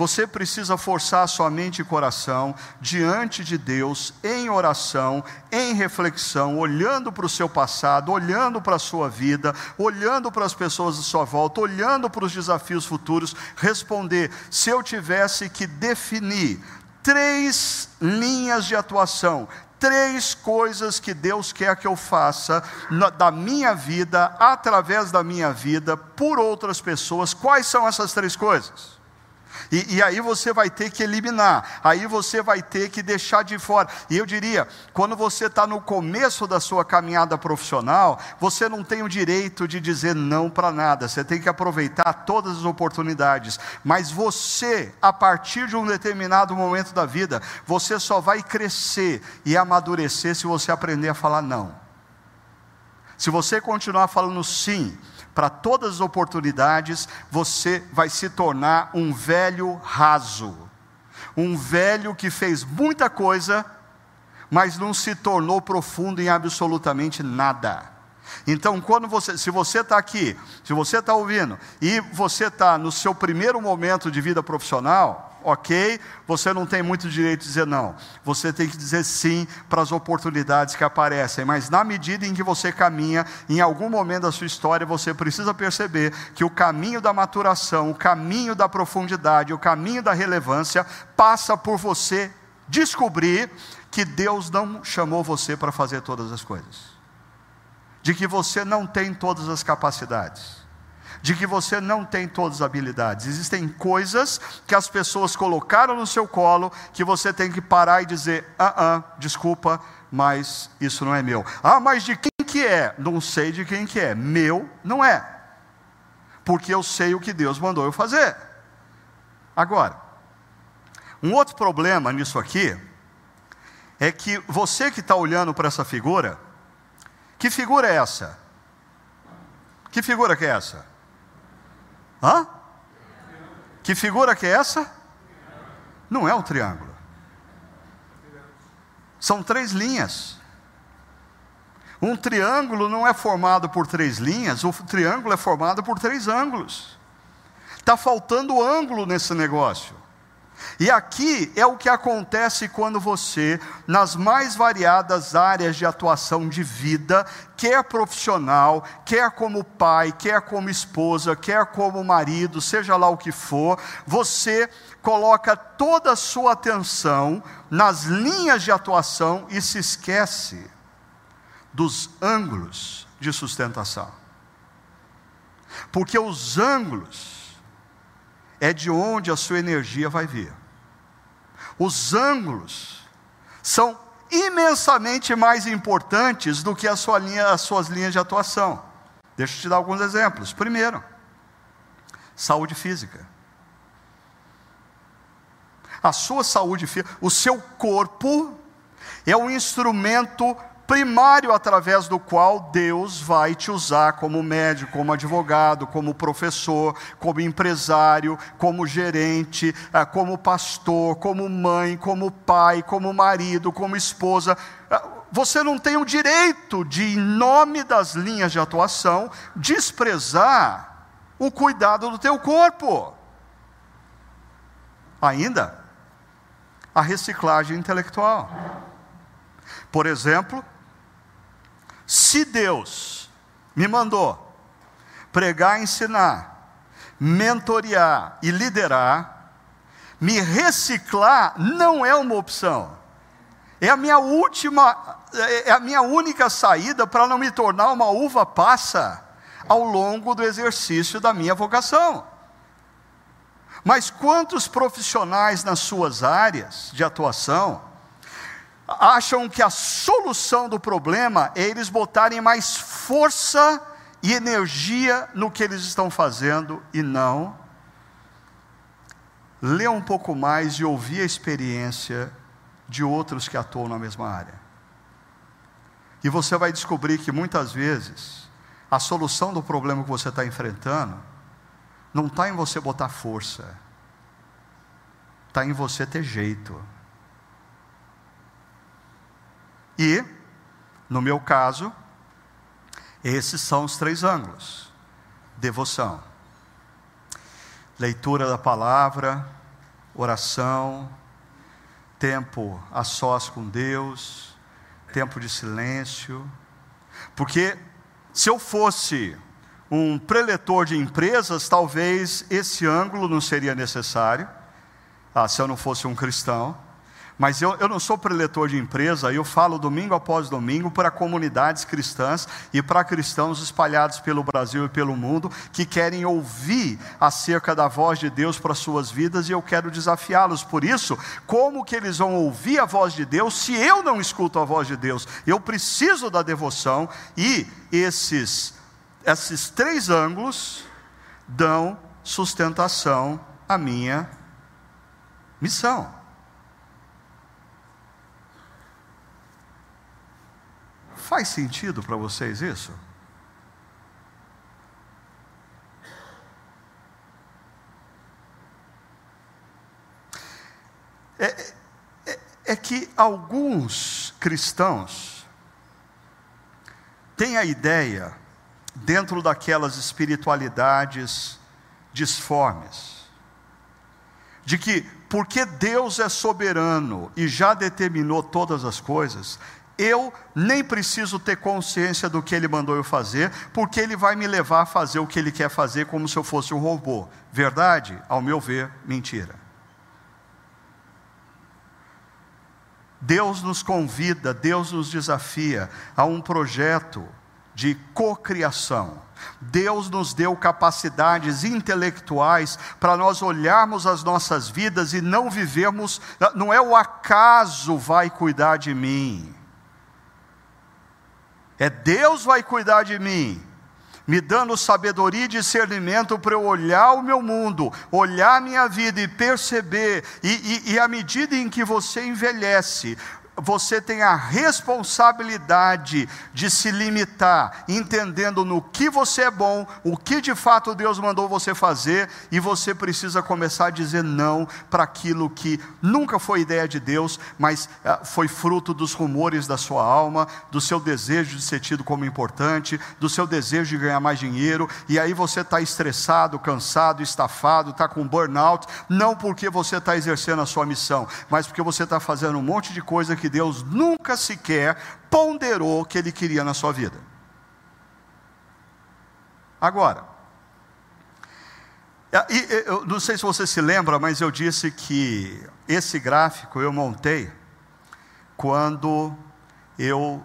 você precisa forçar sua mente e coração diante de Deus, em oração, em reflexão, olhando para o seu passado, olhando para a sua vida, olhando para as pessoas à sua volta, olhando para os desafios futuros, responder: se eu tivesse que definir três linhas de atuação, três coisas que Deus quer que eu faça na, da minha vida, através da minha vida, por outras pessoas. Quais são essas três coisas? E, e, aí você vai ter que eliminar, aí você vai ter que deixar de fora. E eu diria, quando você está no começo da sua caminhada profissional, você não tem o direito de dizer não para nada, você tem que aproveitar todas as oportunidades. Mas você, a partir de um determinado momento da vida, você só vai crescer e amadurecer se você aprender a falar não. Se você continuar falando sim, para todas as oportunidades, você vai se tornar um velho raso. Um velho que fez muita coisa, mas não se tornou profundo em absolutamente nada. Então, quando você, se você está aqui, se você está ouvindo, e você está no seu primeiro momento de vida profissional, ok, você não tem muito direito de dizer não. Você tem que dizer sim para as oportunidades que aparecem, mas na medida em que você caminha, em algum momento da sua história, você precisa perceber que o caminho da maturação, o caminho da profundidade, o caminho da relevância passa por você descobrir que Deus não chamou você para fazer todas as coisas. De que você não tem todas as capacidades de que você não tem todas as habilidades. Existem coisas que as pessoas colocaram no seu colo que você tem que parar e dizer: ah, ah, desculpa, mas isso não é meu. Ah, mas de quem que é? Não sei de quem que é. Meu não é. Porque eu sei o que Deus mandou eu fazer. Agora, um outro problema nisso aqui é que você que está olhando para essa figura, que figura é essa? Que figura que é essa? Hã? Que figura que é essa? Não é um triângulo. São três linhas. Um triângulo não é formado por três linhas, o triângulo é formado por três ângulos. Está faltando ângulo nesse negócio. E aqui é o que acontece quando você, nas mais variadas áreas de atuação de vida, quer profissional, quer como pai, quer como esposa, quer como marido, seja lá o que for, você coloca toda a sua atenção nas linhas de atuação e se esquece dos ângulos de sustentação. Porque os ângulos é de onde a sua energia vai vir. Os ângulos são imensamente mais importantes do que a sua linha, as suas linhas de atuação. Deixa eu te dar alguns exemplos. Primeiro, saúde física. A sua saúde física, o seu corpo é um instrumento primário através do qual Deus vai te usar como médico, como advogado, como professor, como empresário, como gerente, eh, como pastor, como mãe, como pai, como marido, como esposa. Eh, você não tem o direito de, em nome das linhas de atuação, desprezar o cuidado do teu corpo. Ainda, a reciclagem intelectual. Por exemplo, se Deus me mandou pregar, ensinar, mentorear e liderar, me reciclar não é uma opção. É a minha última, é a minha única saída para não me tornar uma uva passa ao longo do exercício da minha vocação. Mas quantos profissionais nas suas áreas de atuação acham que a solução do problema é eles botarem mais força e energia no que eles estão fazendo e não ler um pouco mais e ouvir a experiência de outros que atuam na mesma área. E você vai descobrir que muitas vezes a solução do problema que você está enfrentando não está em você botar força, está em você ter jeito. E, no meu caso, esses são os três ângulos: devoção, leitura da palavra, oração, tempo a sós com Deus, tempo de silêncio. Porque se eu fosse um preletor de empresas, talvez esse ângulo não seria necessário, ah, se eu não fosse um cristão. Mas eu, eu não sou preletor de empresa, eu falo domingo após domingo para comunidades cristãs e para cristãos espalhados pelo Brasil e pelo mundo que querem ouvir acerca da voz de Deus para suas vidas e eu quero desafiá-los. Por isso, como que eles vão ouvir a voz de Deus se eu não escuto a voz de Deus? Eu preciso da devoção e esses, esses três ângulos dão sustentação à minha missão. Faz sentido para vocês isso? É, é, é, que alguns cristãos têm a ideia, dentro daquelas espiritualidades disformes, de que porque Deus é soberano e já determinou todas as coisas, eu nem preciso ter consciência do que ele mandou eu fazer, porque ele vai me levar a fazer o que ele quer fazer como se eu fosse um robô. Verdade? Ao meu ver, mentira. Deus nos convida, Deus nos desafia a um projeto de cocriação. Deus nos deu capacidades intelectuais para nós olharmos as nossas vidas e não vivermos, não é o acaso vai cuidar de mim. É Deus vai cuidar de mim, me dando sabedoria e discernimento para eu olhar o meu mundo, olhar a minha vida e perceber, e, e, e à medida em que você envelhece, você tem a responsabilidade de se limitar, entendendo no que você é bom, o que de fato Deus mandou você fazer, e você precisa começar a dizer não para aquilo que nunca foi ideia de Deus, mas ah, foi fruto dos rumores da sua alma, do seu desejo de ser tido como importante, do seu desejo de ganhar mais dinheiro, e aí você está estressado, cansado, estafado, está com burnout, não porque você está exercendo a sua missão, mas porque você está fazendo um monte de coisa que Deus nunca sequer ponderou que Ele queria na sua vida. Agora, eu não sei se você se lembra, mas eu disse que esse gráfico eu montei quando eu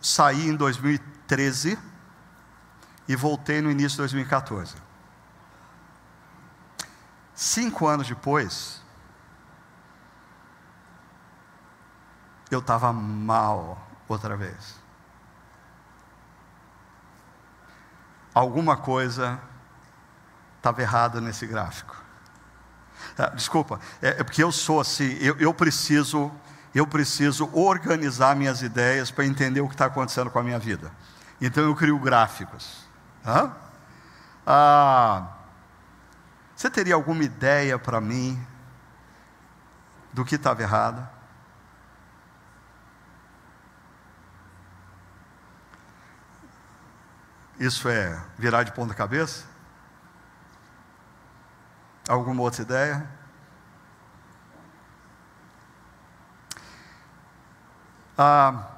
saí em 2013 e voltei no início de 2014. Cinco anos depois, eu estava mal outra vez. Alguma coisa estava errada nesse gráfico. Ah, desculpa, é, é, porque eu sou assim, eu, eu preciso, eu preciso organizar minhas ideias para entender o que está acontecendo com a minha vida. Então eu crio gráficos. Ah, você teria alguma ideia para mim do que estava errado? Isso é virar de ponta cabeça? Alguma outra ideia? Ah,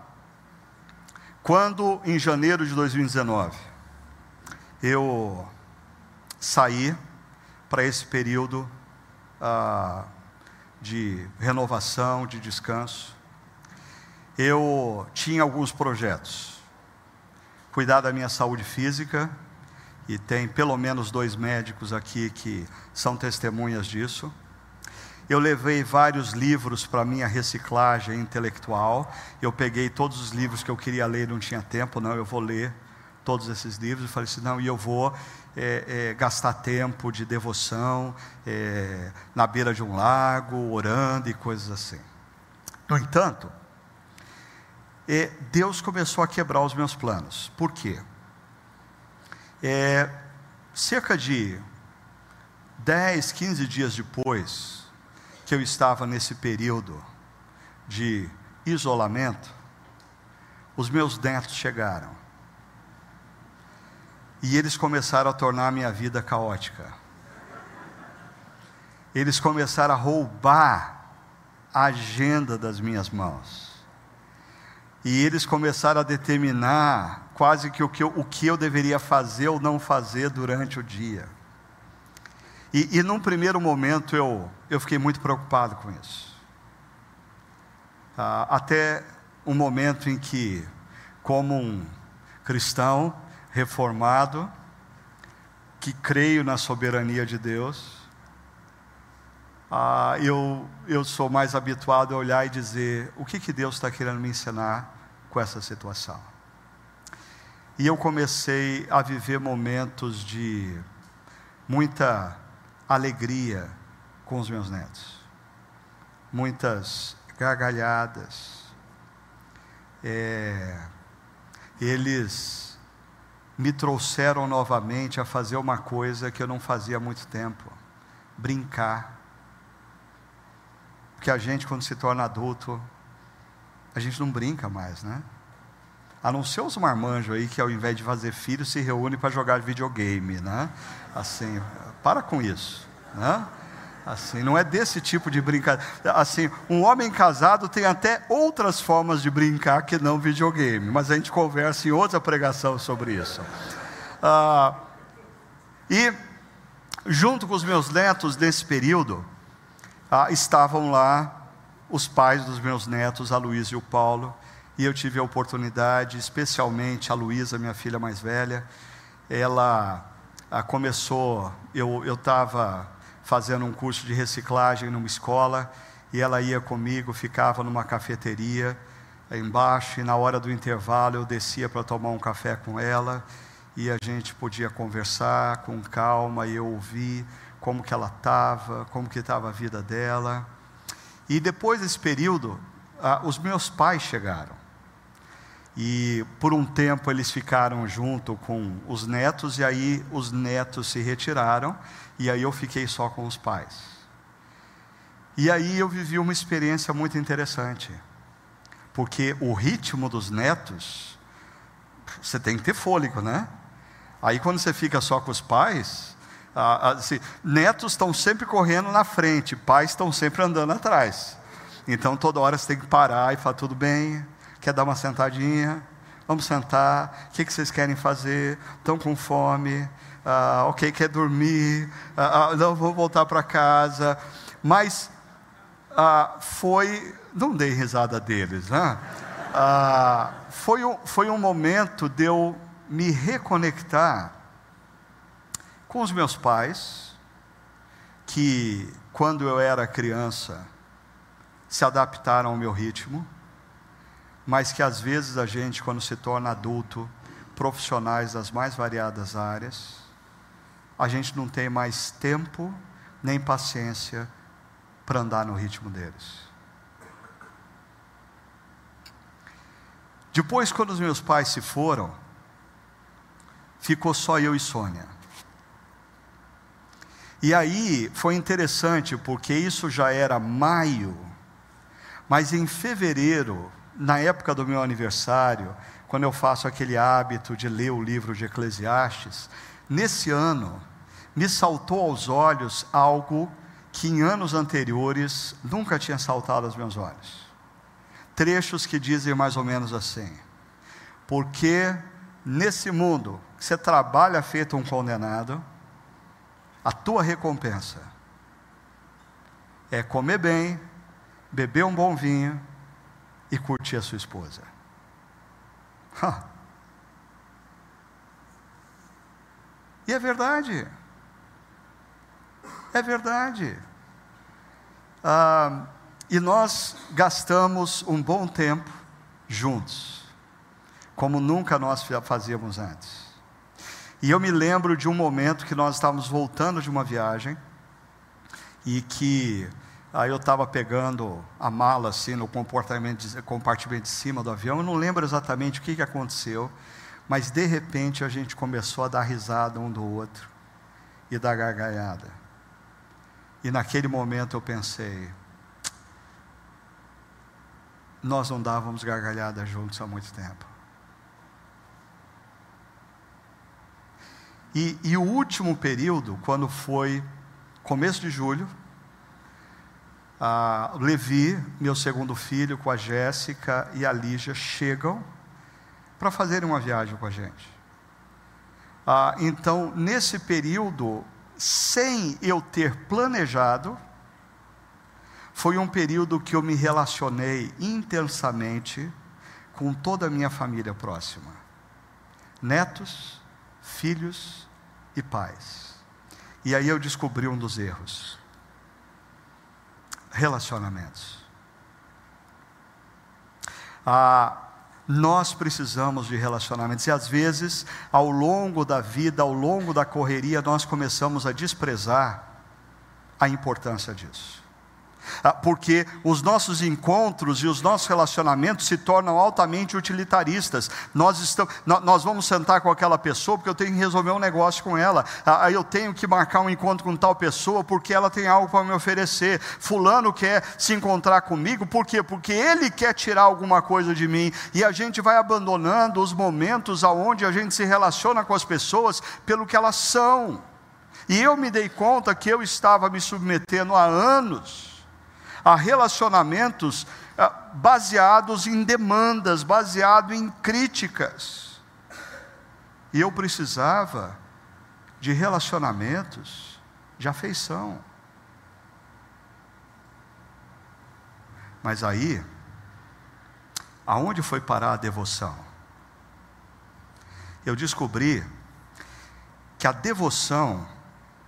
quando em janeiro de 2019 eu saí para esse período ah, de renovação, de descanso, eu tinha alguns projetos cuidar da minha saúde física, e tem pelo menos dois médicos aqui que são testemunhas disso. Eu levei vários livros para minha reciclagem intelectual. Eu peguei todos os livros que eu queria ler não tinha tempo, não, eu vou ler todos esses livros. Eu falei assim, não, e eu vou é, é, gastar tempo de devoção é, na beira de um lago, orando e coisas assim. No entanto, Deus começou a quebrar os meus planos. Por quê? É, cerca de 10, 15 dias depois que eu estava nesse período de isolamento, os meus netos chegaram. E eles começaram a tornar a minha vida caótica. eles começaram a roubar a agenda das minhas mãos. E eles começaram a determinar quase que o que eu, o que eu deveria fazer ou não fazer durante o dia. E, e num primeiro momento eu, eu fiquei muito preocupado com isso. Ah, até um momento em que, como um cristão reformado, que creio na soberania de Deus, ah, eu, eu sou mais habituado a olhar e dizer: o que, que Deus está querendo me ensinar com essa situação? E eu comecei a viver momentos de muita alegria com os meus netos, muitas gargalhadas. É, eles me trouxeram novamente a fazer uma coisa que eu não fazia há muito tempo: brincar. Porque a gente, quando se torna adulto, a gente não brinca mais, né? A não ser os marmanjos aí que ao invés de fazer filho se reúnem para jogar videogame, né? Assim, para com isso, né? Assim, não é desse tipo de brincadeira. Assim, um homem casado tem até outras formas de brincar que não videogame, mas a gente conversa em outra pregação sobre isso. Ah, e junto com os meus netos nesse período, ah, estavam lá os pais dos meus netos, a Luísa e o Paulo, e eu tive a oportunidade, especialmente a Luísa, minha filha mais velha, ela ah, começou, eu estava fazendo um curso de reciclagem numa escola, e ela ia comigo, ficava numa cafeteria embaixo, e na hora do intervalo eu descia para tomar um café com ela, e a gente podia conversar com calma, e eu ouvir como que ela estava, como que estava a vida dela. E depois desse período, ah, os meus pais chegaram. E por um tempo eles ficaram junto com os netos, e aí os netos se retiraram, e aí eu fiquei só com os pais. E aí eu vivi uma experiência muito interessante, porque o ritmo dos netos, você tem que ter fôlego, né? Aí quando você fica só com os pais, assim, netos estão sempre correndo na frente, pais estão sempre andando atrás. Então toda hora você tem que parar e falar: tudo bem, Quer dar uma sentadinha? Vamos sentar. O que, que vocês querem fazer? Estão com fome? Ah, ok, quer dormir? Ah, ah, não, vou voltar para casa. Mas ah, foi. Não dei risada deles, né? Ah, foi, um, foi um momento de eu me reconectar com os meus pais, que quando eu era criança se adaptaram ao meu ritmo mas que às vezes a gente, quando se torna adulto, profissionais das mais variadas áreas, a gente não tem mais tempo nem paciência para andar no ritmo deles. Depois, quando os meus pais se foram, ficou só eu e Sônia. E aí foi interessante, porque isso já era maio, mas em fevereiro na época do meu aniversário, quando eu faço aquele hábito de ler o livro de Eclesiastes, nesse ano me saltou aos olhos algo que em anos anteriores nunca tinha saltado aos meus olhos. Trechos que dizem mais ou menos assim: Porque nesse mundo você trabalha feito um condenado, a tua recompensa é comer bem, beber um bom vinho e curtir a sua esposa. E é verdade. É verdade. Ah, e nós gastamos um bom tempo juntos, como nunca nós fazíamos antes. E eu me lembro de um momento que nós estávamos voltando de uma viagem e que Aí eu estava pegando a mala assim no compartimento, compartimento de cima do avião. Eu não lembro exatamente o que, que aconteceu, mas de repente a gente começou a dar risada um do outro e dar gargalhada. E naquele momento eu pensei, nós não dávamos gargalhada juntos há muito tempo. E, e o último período, quando foi começo de julho, a Levi, meu segundo filho, com a Jéssica e a Lígia, chegam para fazerem uma viagem com a gente. Ah, então, nesse período, sem eu ter planejado, foi um período que eu me relacionei intensamente com toda a minha família próxima: netos, filhos e pais. E aí eu descobri um dos erros relacionamentos. Ah, nós precisamos de relacionamentos e às vezes, ao longo da vida, ao longo da correria, nós começamos a desprezar a importância disso. Ah, porque os nossos encontros e os nossos relacionamentos se tornam altamente utilitaristas. Nós, estamos, nós vamos sentar com aquela pessoa porque eu tenho que resolver um negócio com ela. Ah, aí eu tenho que marcar um encontro com tal pessoa porque ela tem algo para me oferecer. Fulano quer se encontrar comigo, por quê? Porque ele quer tirar alguma coisa de mim. E a gente vai abandonando os momentos aonde a gente se relaciona com as pessoas pelo que elas são. E eu me dei conta que eu estava me submetendo há anos a relacionamentos ah, baseados em demandas, baseado em críticas. E eu precisava de relacionamentos de afeição. Mas aí, aonde foi parar a devoção? Eu descobri que a devoção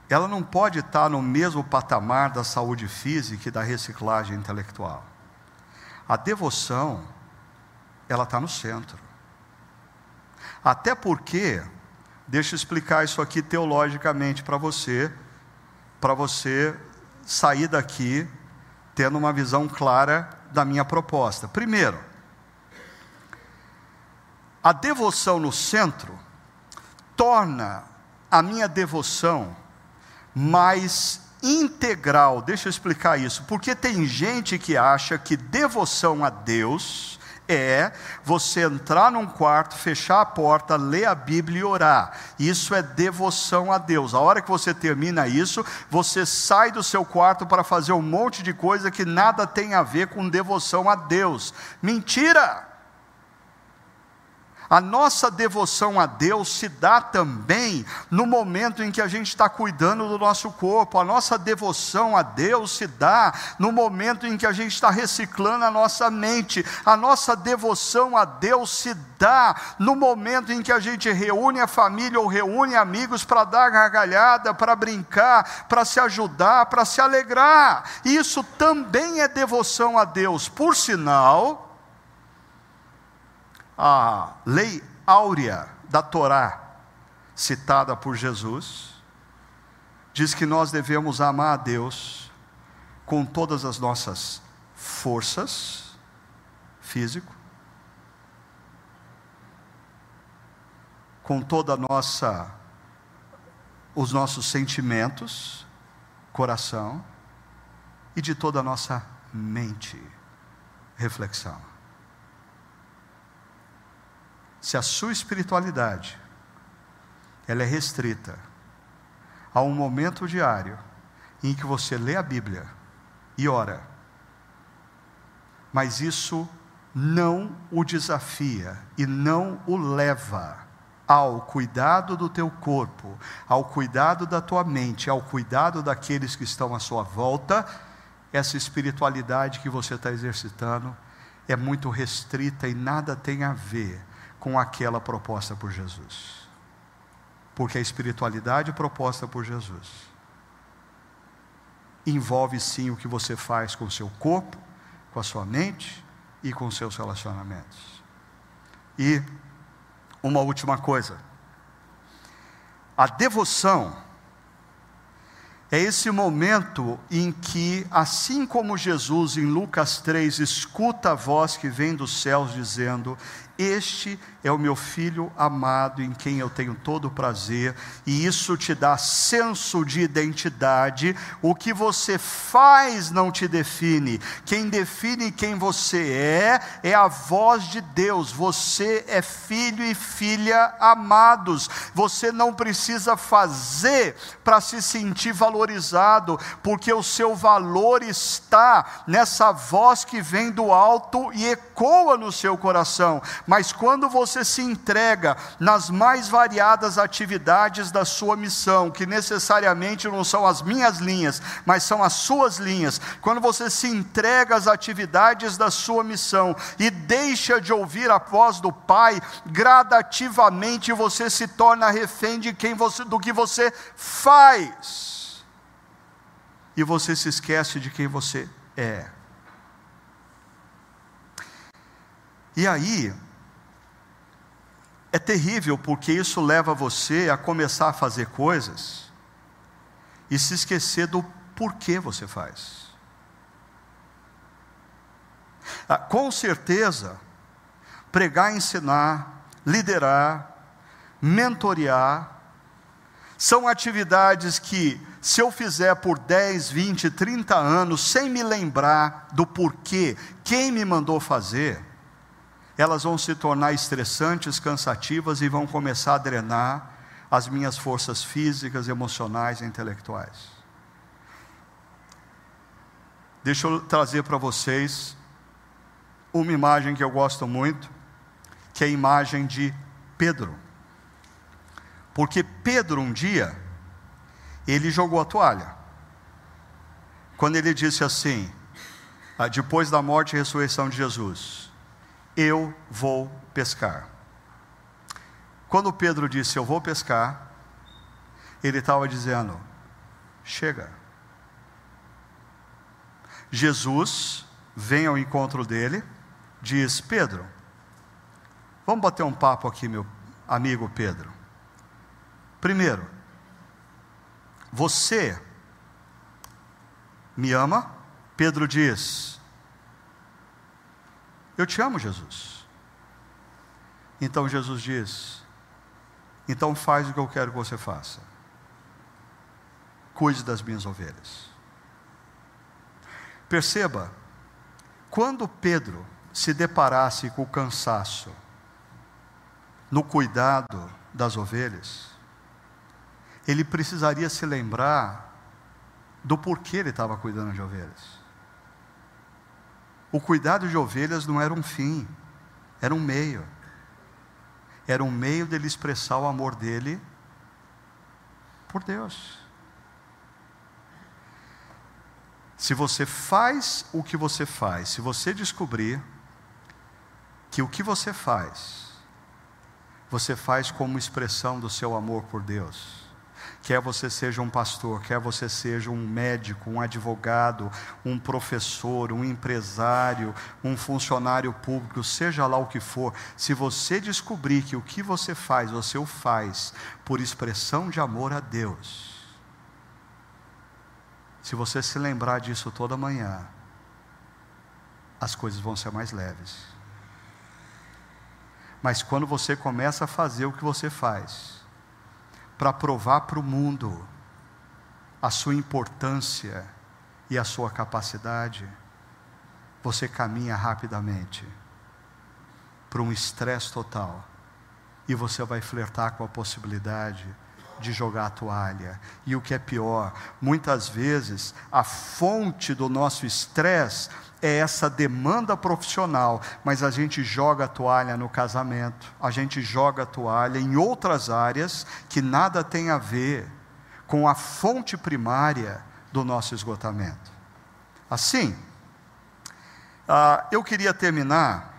ela não pode estar no mesmo patamar da saúde física e da reciclagem intelectual. A devoção, ela está no centro. Até porque, deixa eu explicar isso aqui teologicamente para você, para você sair daqui tendo uma visão clara da minha proposta. Primeiro, a devoção no centro torna a minha devoção mais integral. Deixa eu explicar isso, porque tem gente que acha que devoção a Deus é você entrar num quarto, fechar a porta, ler a Bíblia e orar. Isso é devoção a Deus. A hora que você termina isso, você sai do seu quarto para fazer um monte de coisa que nada tem a ver com devoção a Deus. Mentira! A nossa devoção a Deus se dá também no momento em que a gente está cuidando do nosso corpo. A nossa devoção a Deus se dá no momento em que a gente está reciclando a nossa mente. A nossa devoção a Deus se dá no momento em que a gente reúne a família ou reúne amigos para dar gargalhada, para brincar, para se ajudar, para se alegrar. Isso também é devoção a Deus. Por sinal, a lei áurea da Torá, citada por Jesus, diz que nós devemos amar a Deus com todas as nossas forças, físico, com toda a nossa os nossos sentimentos, coração e de toda a nossa mente, reflexão se a sua espiritualidade ela é restrita a um momento diário em que você lê a Bíblia e ora, mas isso não o desafia e não o leva ao cuidado do teu corpo, ao cuidado da tua mente, ao cuidado daqueles que estão à sua volta, essa espiritualidade que você está exercitando é muito restrita e nada tem a ver com aquela proposta por Jesus. Porque a espiritualidade proposta por Jesus envolve sim o que você faz com o seu corpo, com a sua mente e com os seus relacionamentos. E uma última coisa. A devoção é esse momento em que, assim como Jesus em Lucas 3 escuta a voz que vem dos céus dizendo: Este é o meu filho amado em quem eu tenho todo prazer, e isso te dá senso de identidade. O que você faz não te define, quem define quem você é é a voz de Deus. Você é filho e filha amados, você não precisa fazer para se sentir valorizado, porque o seu valor está nessa voz que vem do alto e ecoa no seu coração. Mas quando você se entrega nas mais variadas atividades da sua missão, que necessariamente não são as minhas linhas, mas são as suas linhas, quando você se entrega às atividades da sua missão e deixa de ouvir a voz do Pai, gradativamente você se torna refém de quem você, do que você faz. E você se esquece de quem você é. E aí, é terrível porque isso leva você a começar a fazer coisas e se esquecer do porquê você faz. Ah, com certeza, pregar, ensinar, liderar, mentorear, são atividades que, se eu fizer por 10, 20, 30 anos, sem me lembrar do porquê, quem me mandou fazer, elas vão se tornar estressantes, cansativas e vão começar a drenar as minhas forças físicas, emocionais e intelectuais. Deixa eu trazer para vocês uma imagem que eu gosto muito, que é a imagem de Pedro. Porque Pedro, um dia, ele jogou a toalha. Quando ele disse assim, ah, depois da morte e ressurreição de Jesus, eu vou pescar. Quando Pedro disse eu vou pescar, ele estava dizendo: chega. Jesus vem ao encontro dele, diz: Pedro, Vamos bater um papo aqui, meu amigo Pedro. Primeiro, você me ama? Pedro diz: Eu te amo, Jesus. Então Jesus diz: Então faz o que eu quero que você faça. Cuide das minhas ovelhas. Perceba, quando Pedro se deparasse com o cansaço, no cuidado das ovelhas, ele precisaria se lembrar do porquê ele estava cuidando de ovelhas. O cuidado de ovelhas não era um fim, era um meio. Era um meio dele expressar o amor dele por Deus. Se você faz o que você faz, se você descobrir que o que você faz você faz como expressão do seu amor por Deus. Quer você seja um pastor, quer você seja um médico, um advogado, um professor, um empresário, um funcionário público, seja lá o que for, se você descobrir que o que você faz, você o faz por expressão de amor a Deus, se você se lembrar disso toda manhã, as coisas vão ser mais leves. Mas quando você começa a fazer o que você faz, para provar para o mundo a sua importância e a sua capacidade, você caminha rapidamente para um estresse total e você vai flertar com a possibilidade de jogar a toalha. E o que é pior, muitas vezes a fonte do nosso estresse é essa demanda profissional, mas a gente joga a toalha no casamento, a gente joga a toalha em outras áreas que nada tem a ver com a fonte primária do nosso esgotamento. Assim, uh, eu queria terminar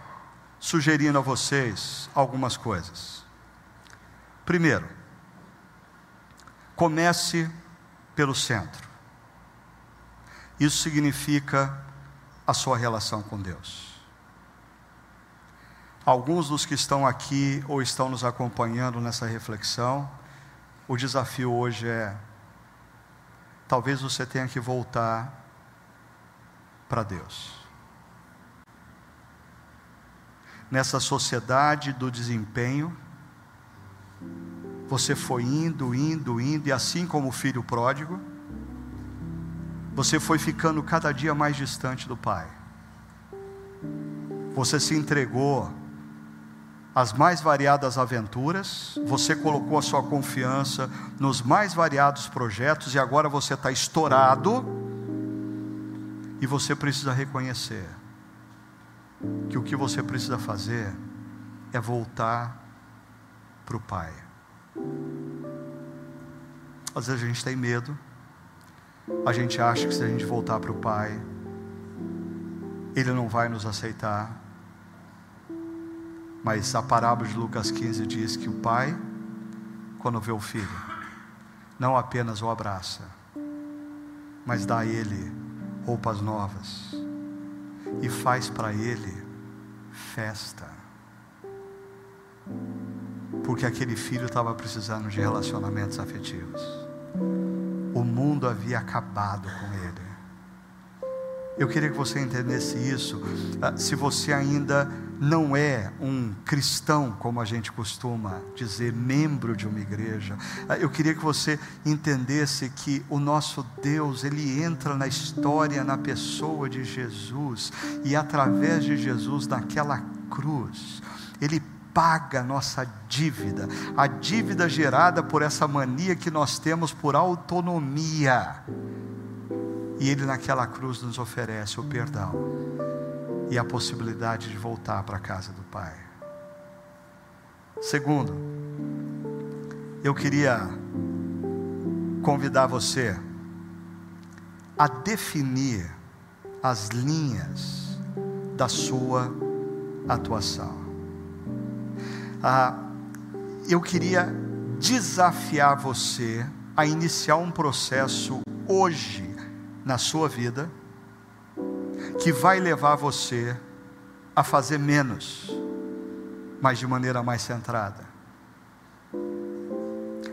sugerindo a vocês algumas coisas. Primeiro, comece pelo centro. Isso significa a sua relação com Deus. Alguns dos que estão aqui ou estão nos acompanhando nessa reflexão, o desafio hoje é: talvez você tenha que voltar para Deus. Nessa sociedade do desempenho, você foi indo, indo, indo, e assim como o filho pródigo, você foi ficando cada dia mais distante do Pai. Você se entregou as mais variadas aventuras, você colocou a sua confiança nos mais variados projetos e agora você está estourado. E você precisa reconhecer que o que você precisa fazer é voltar para o Pai. Às vezes a gente tem medo, a gente acha que se a gente voltar para o Pai, Ele não vai nos aceitar. Mas a parábola de Lucas 15 diz que o pai, quando vê o filho, não apenas o abraça, mas dá a ele roupas novas e faz para ele festa. Porque aquele filho estava precisando de relacionamentos afetivos. O mundo havia acabado com ele. Eu queria que você entendesse isso. Ah, se você ainda não é um cristão, como a gente costuma dizer, membro de uma igreja, ah, eu queria que você entendesse que o nosso Deus, ele entra na história, na pessoa de Jesus, e através de Jesus, naquela cruz, ele paga a nossa dívida, a dívida gerada por essa mania que nós temos por autonomia. E Ele naquela cruz nos oferece o perdão e a possibilidade de voltar para a casa do Pai. Segundo, eu queria convidar você a definir as linhas da sua atuação. Ah, eu queria desafiar você a iniciar um processo hoje na sua vida que vai levar você a fazer menos, mas de maneira mais centrada.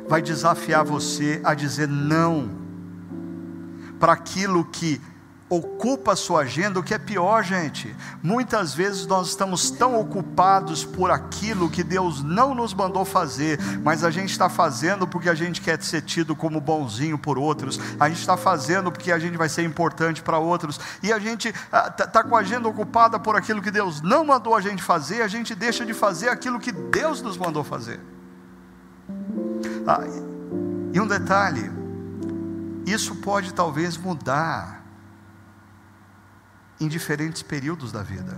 Vai desafiar você a dizer não para aquilo que ocupa a sua agenda, o que é pior, gente. Muitas vezes nós estamos tão ocupados por aquilo que Deus não nos mandou fazer, mas a gente está fazendo porque a gente quer ser tido como bonzinho por outros, a gente está fazendo porque a gente vai ser importante para outros, e a gente está tá com a agenda ocupada por aquilo que Deus não mandou a gente fazer, a gente deixa de fazer aquilo que Deus nos mandou fazer. Ah, e um detalhe, isso pode talvez mudar em diferentes períodos da vida.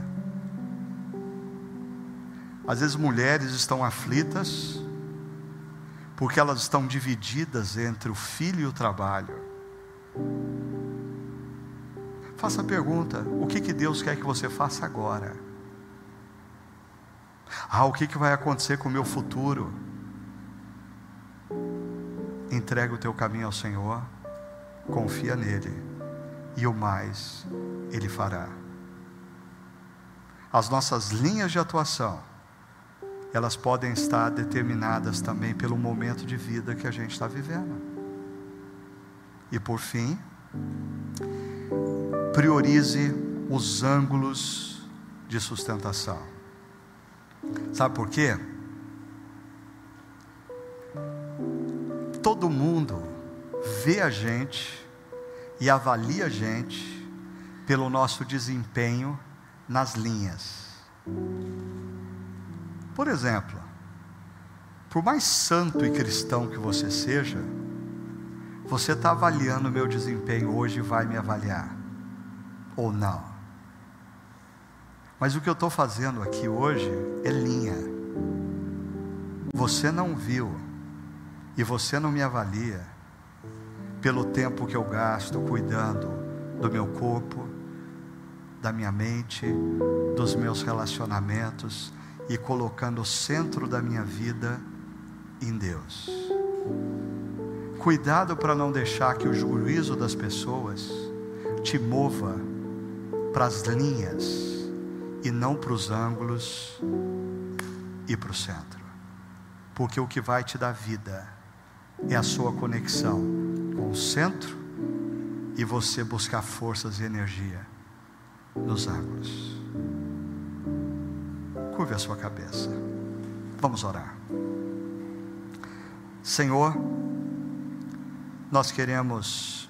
Às vezes mulheres estão aflitas porque elas estão divididas entre o filho e o trabalho. Faça a pergunta: o que, que Deus quer que você faça agora? Ah, o que, que vai acontecer com o meu futuro? Entrega o teu caminho ao Senhor, confia nele, e o mais ele fará. As nossas linhas de atuação, elas podem estar determinadas também pelo momento de vida que a gente está vivendo. E por fim, priorize os ângulos de sustentação. Sabe por quê? Todo mundo vê a gente e avalia a gente pelo nosso desempenho nas linhas. Por exemplo, por mais santo e cristão que você seja, você está avaliando o meu desempenho hoje e vai me avaliar, ou não. Mas o que eu estou fazendo aqui hoje é linha. Você não viu e você não me avalia pelo tempo que eu gasto cuidando do meu corpo, da minha mente, dos meus relacionamentos e colocando o centro da minha vida em Deus. Cuidado para não deixar que o juízo das pessoas te mova para as linhas e não para os ângulos e para o centro. Porque o que vai te dar vida é a sua conexão o centro e você buscar forças e energia nos ângulos. Curve a sua cabeça. Vamos orar. Senhor, nós queremos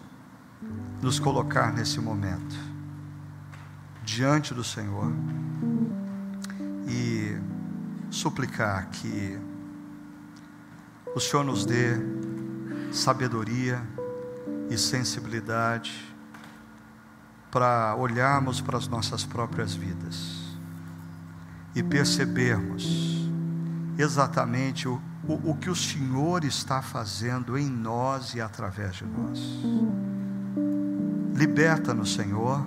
nos colocar nesse momento diante do Senhor e suplicar que o Senhor nos dê sabedoria e sensibilidade para olharmos para as nossas próprias vidas e percebermos exatamente o, o, o que o Senhor está fazendo em nós e através de nós. Liberta-nos, Senhor,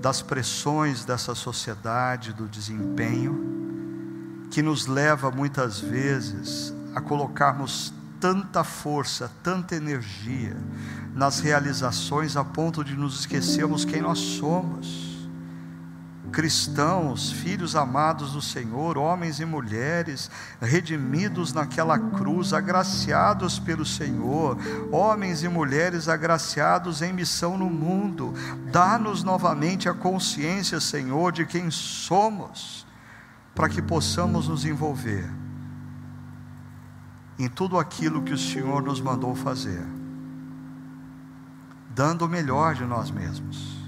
das pressões dessa sociedade, do desempenho, que nos leva muitas vezes a colocarmos tanta força, tanta energia nas realizações a ponto de nos esquecermos quem nós somos. Cristãos, filhos amados do Senhor, homens e mulheres, redimidos naquela cruz, agraciados pelo Senhor, homens e mulheres agraciados em missão no mundo, dá-nos novamente a consciência, Senhor, de quem somos, para que possamos nos envolver em tudo aquilo que o Senhor nos mandou fazer, dando o melhor de nós mesmos,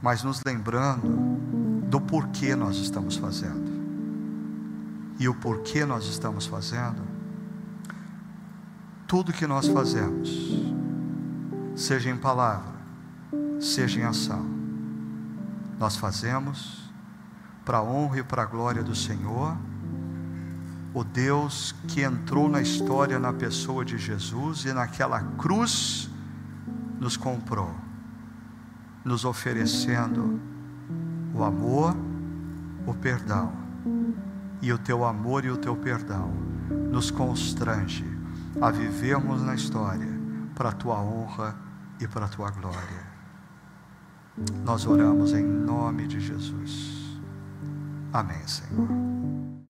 mas nos lembrando do porquê nós estamos fazendo. E o porquê nós estamos fazendo, tudo que nós fazemos, seja em palavra, seja em ação, nós fazemos para a honra e para a glória do Senhor o Deus que entrou na história na pessoa de Jesus e naquela cruz nos comprou, nos oferecendo o amor, o perdão. E o teu amor e o teu perdão nos constrange a vivermos na história para a tua honra e para a tua glória. Nós oramos em nome de Jesus. Amém, Senhor.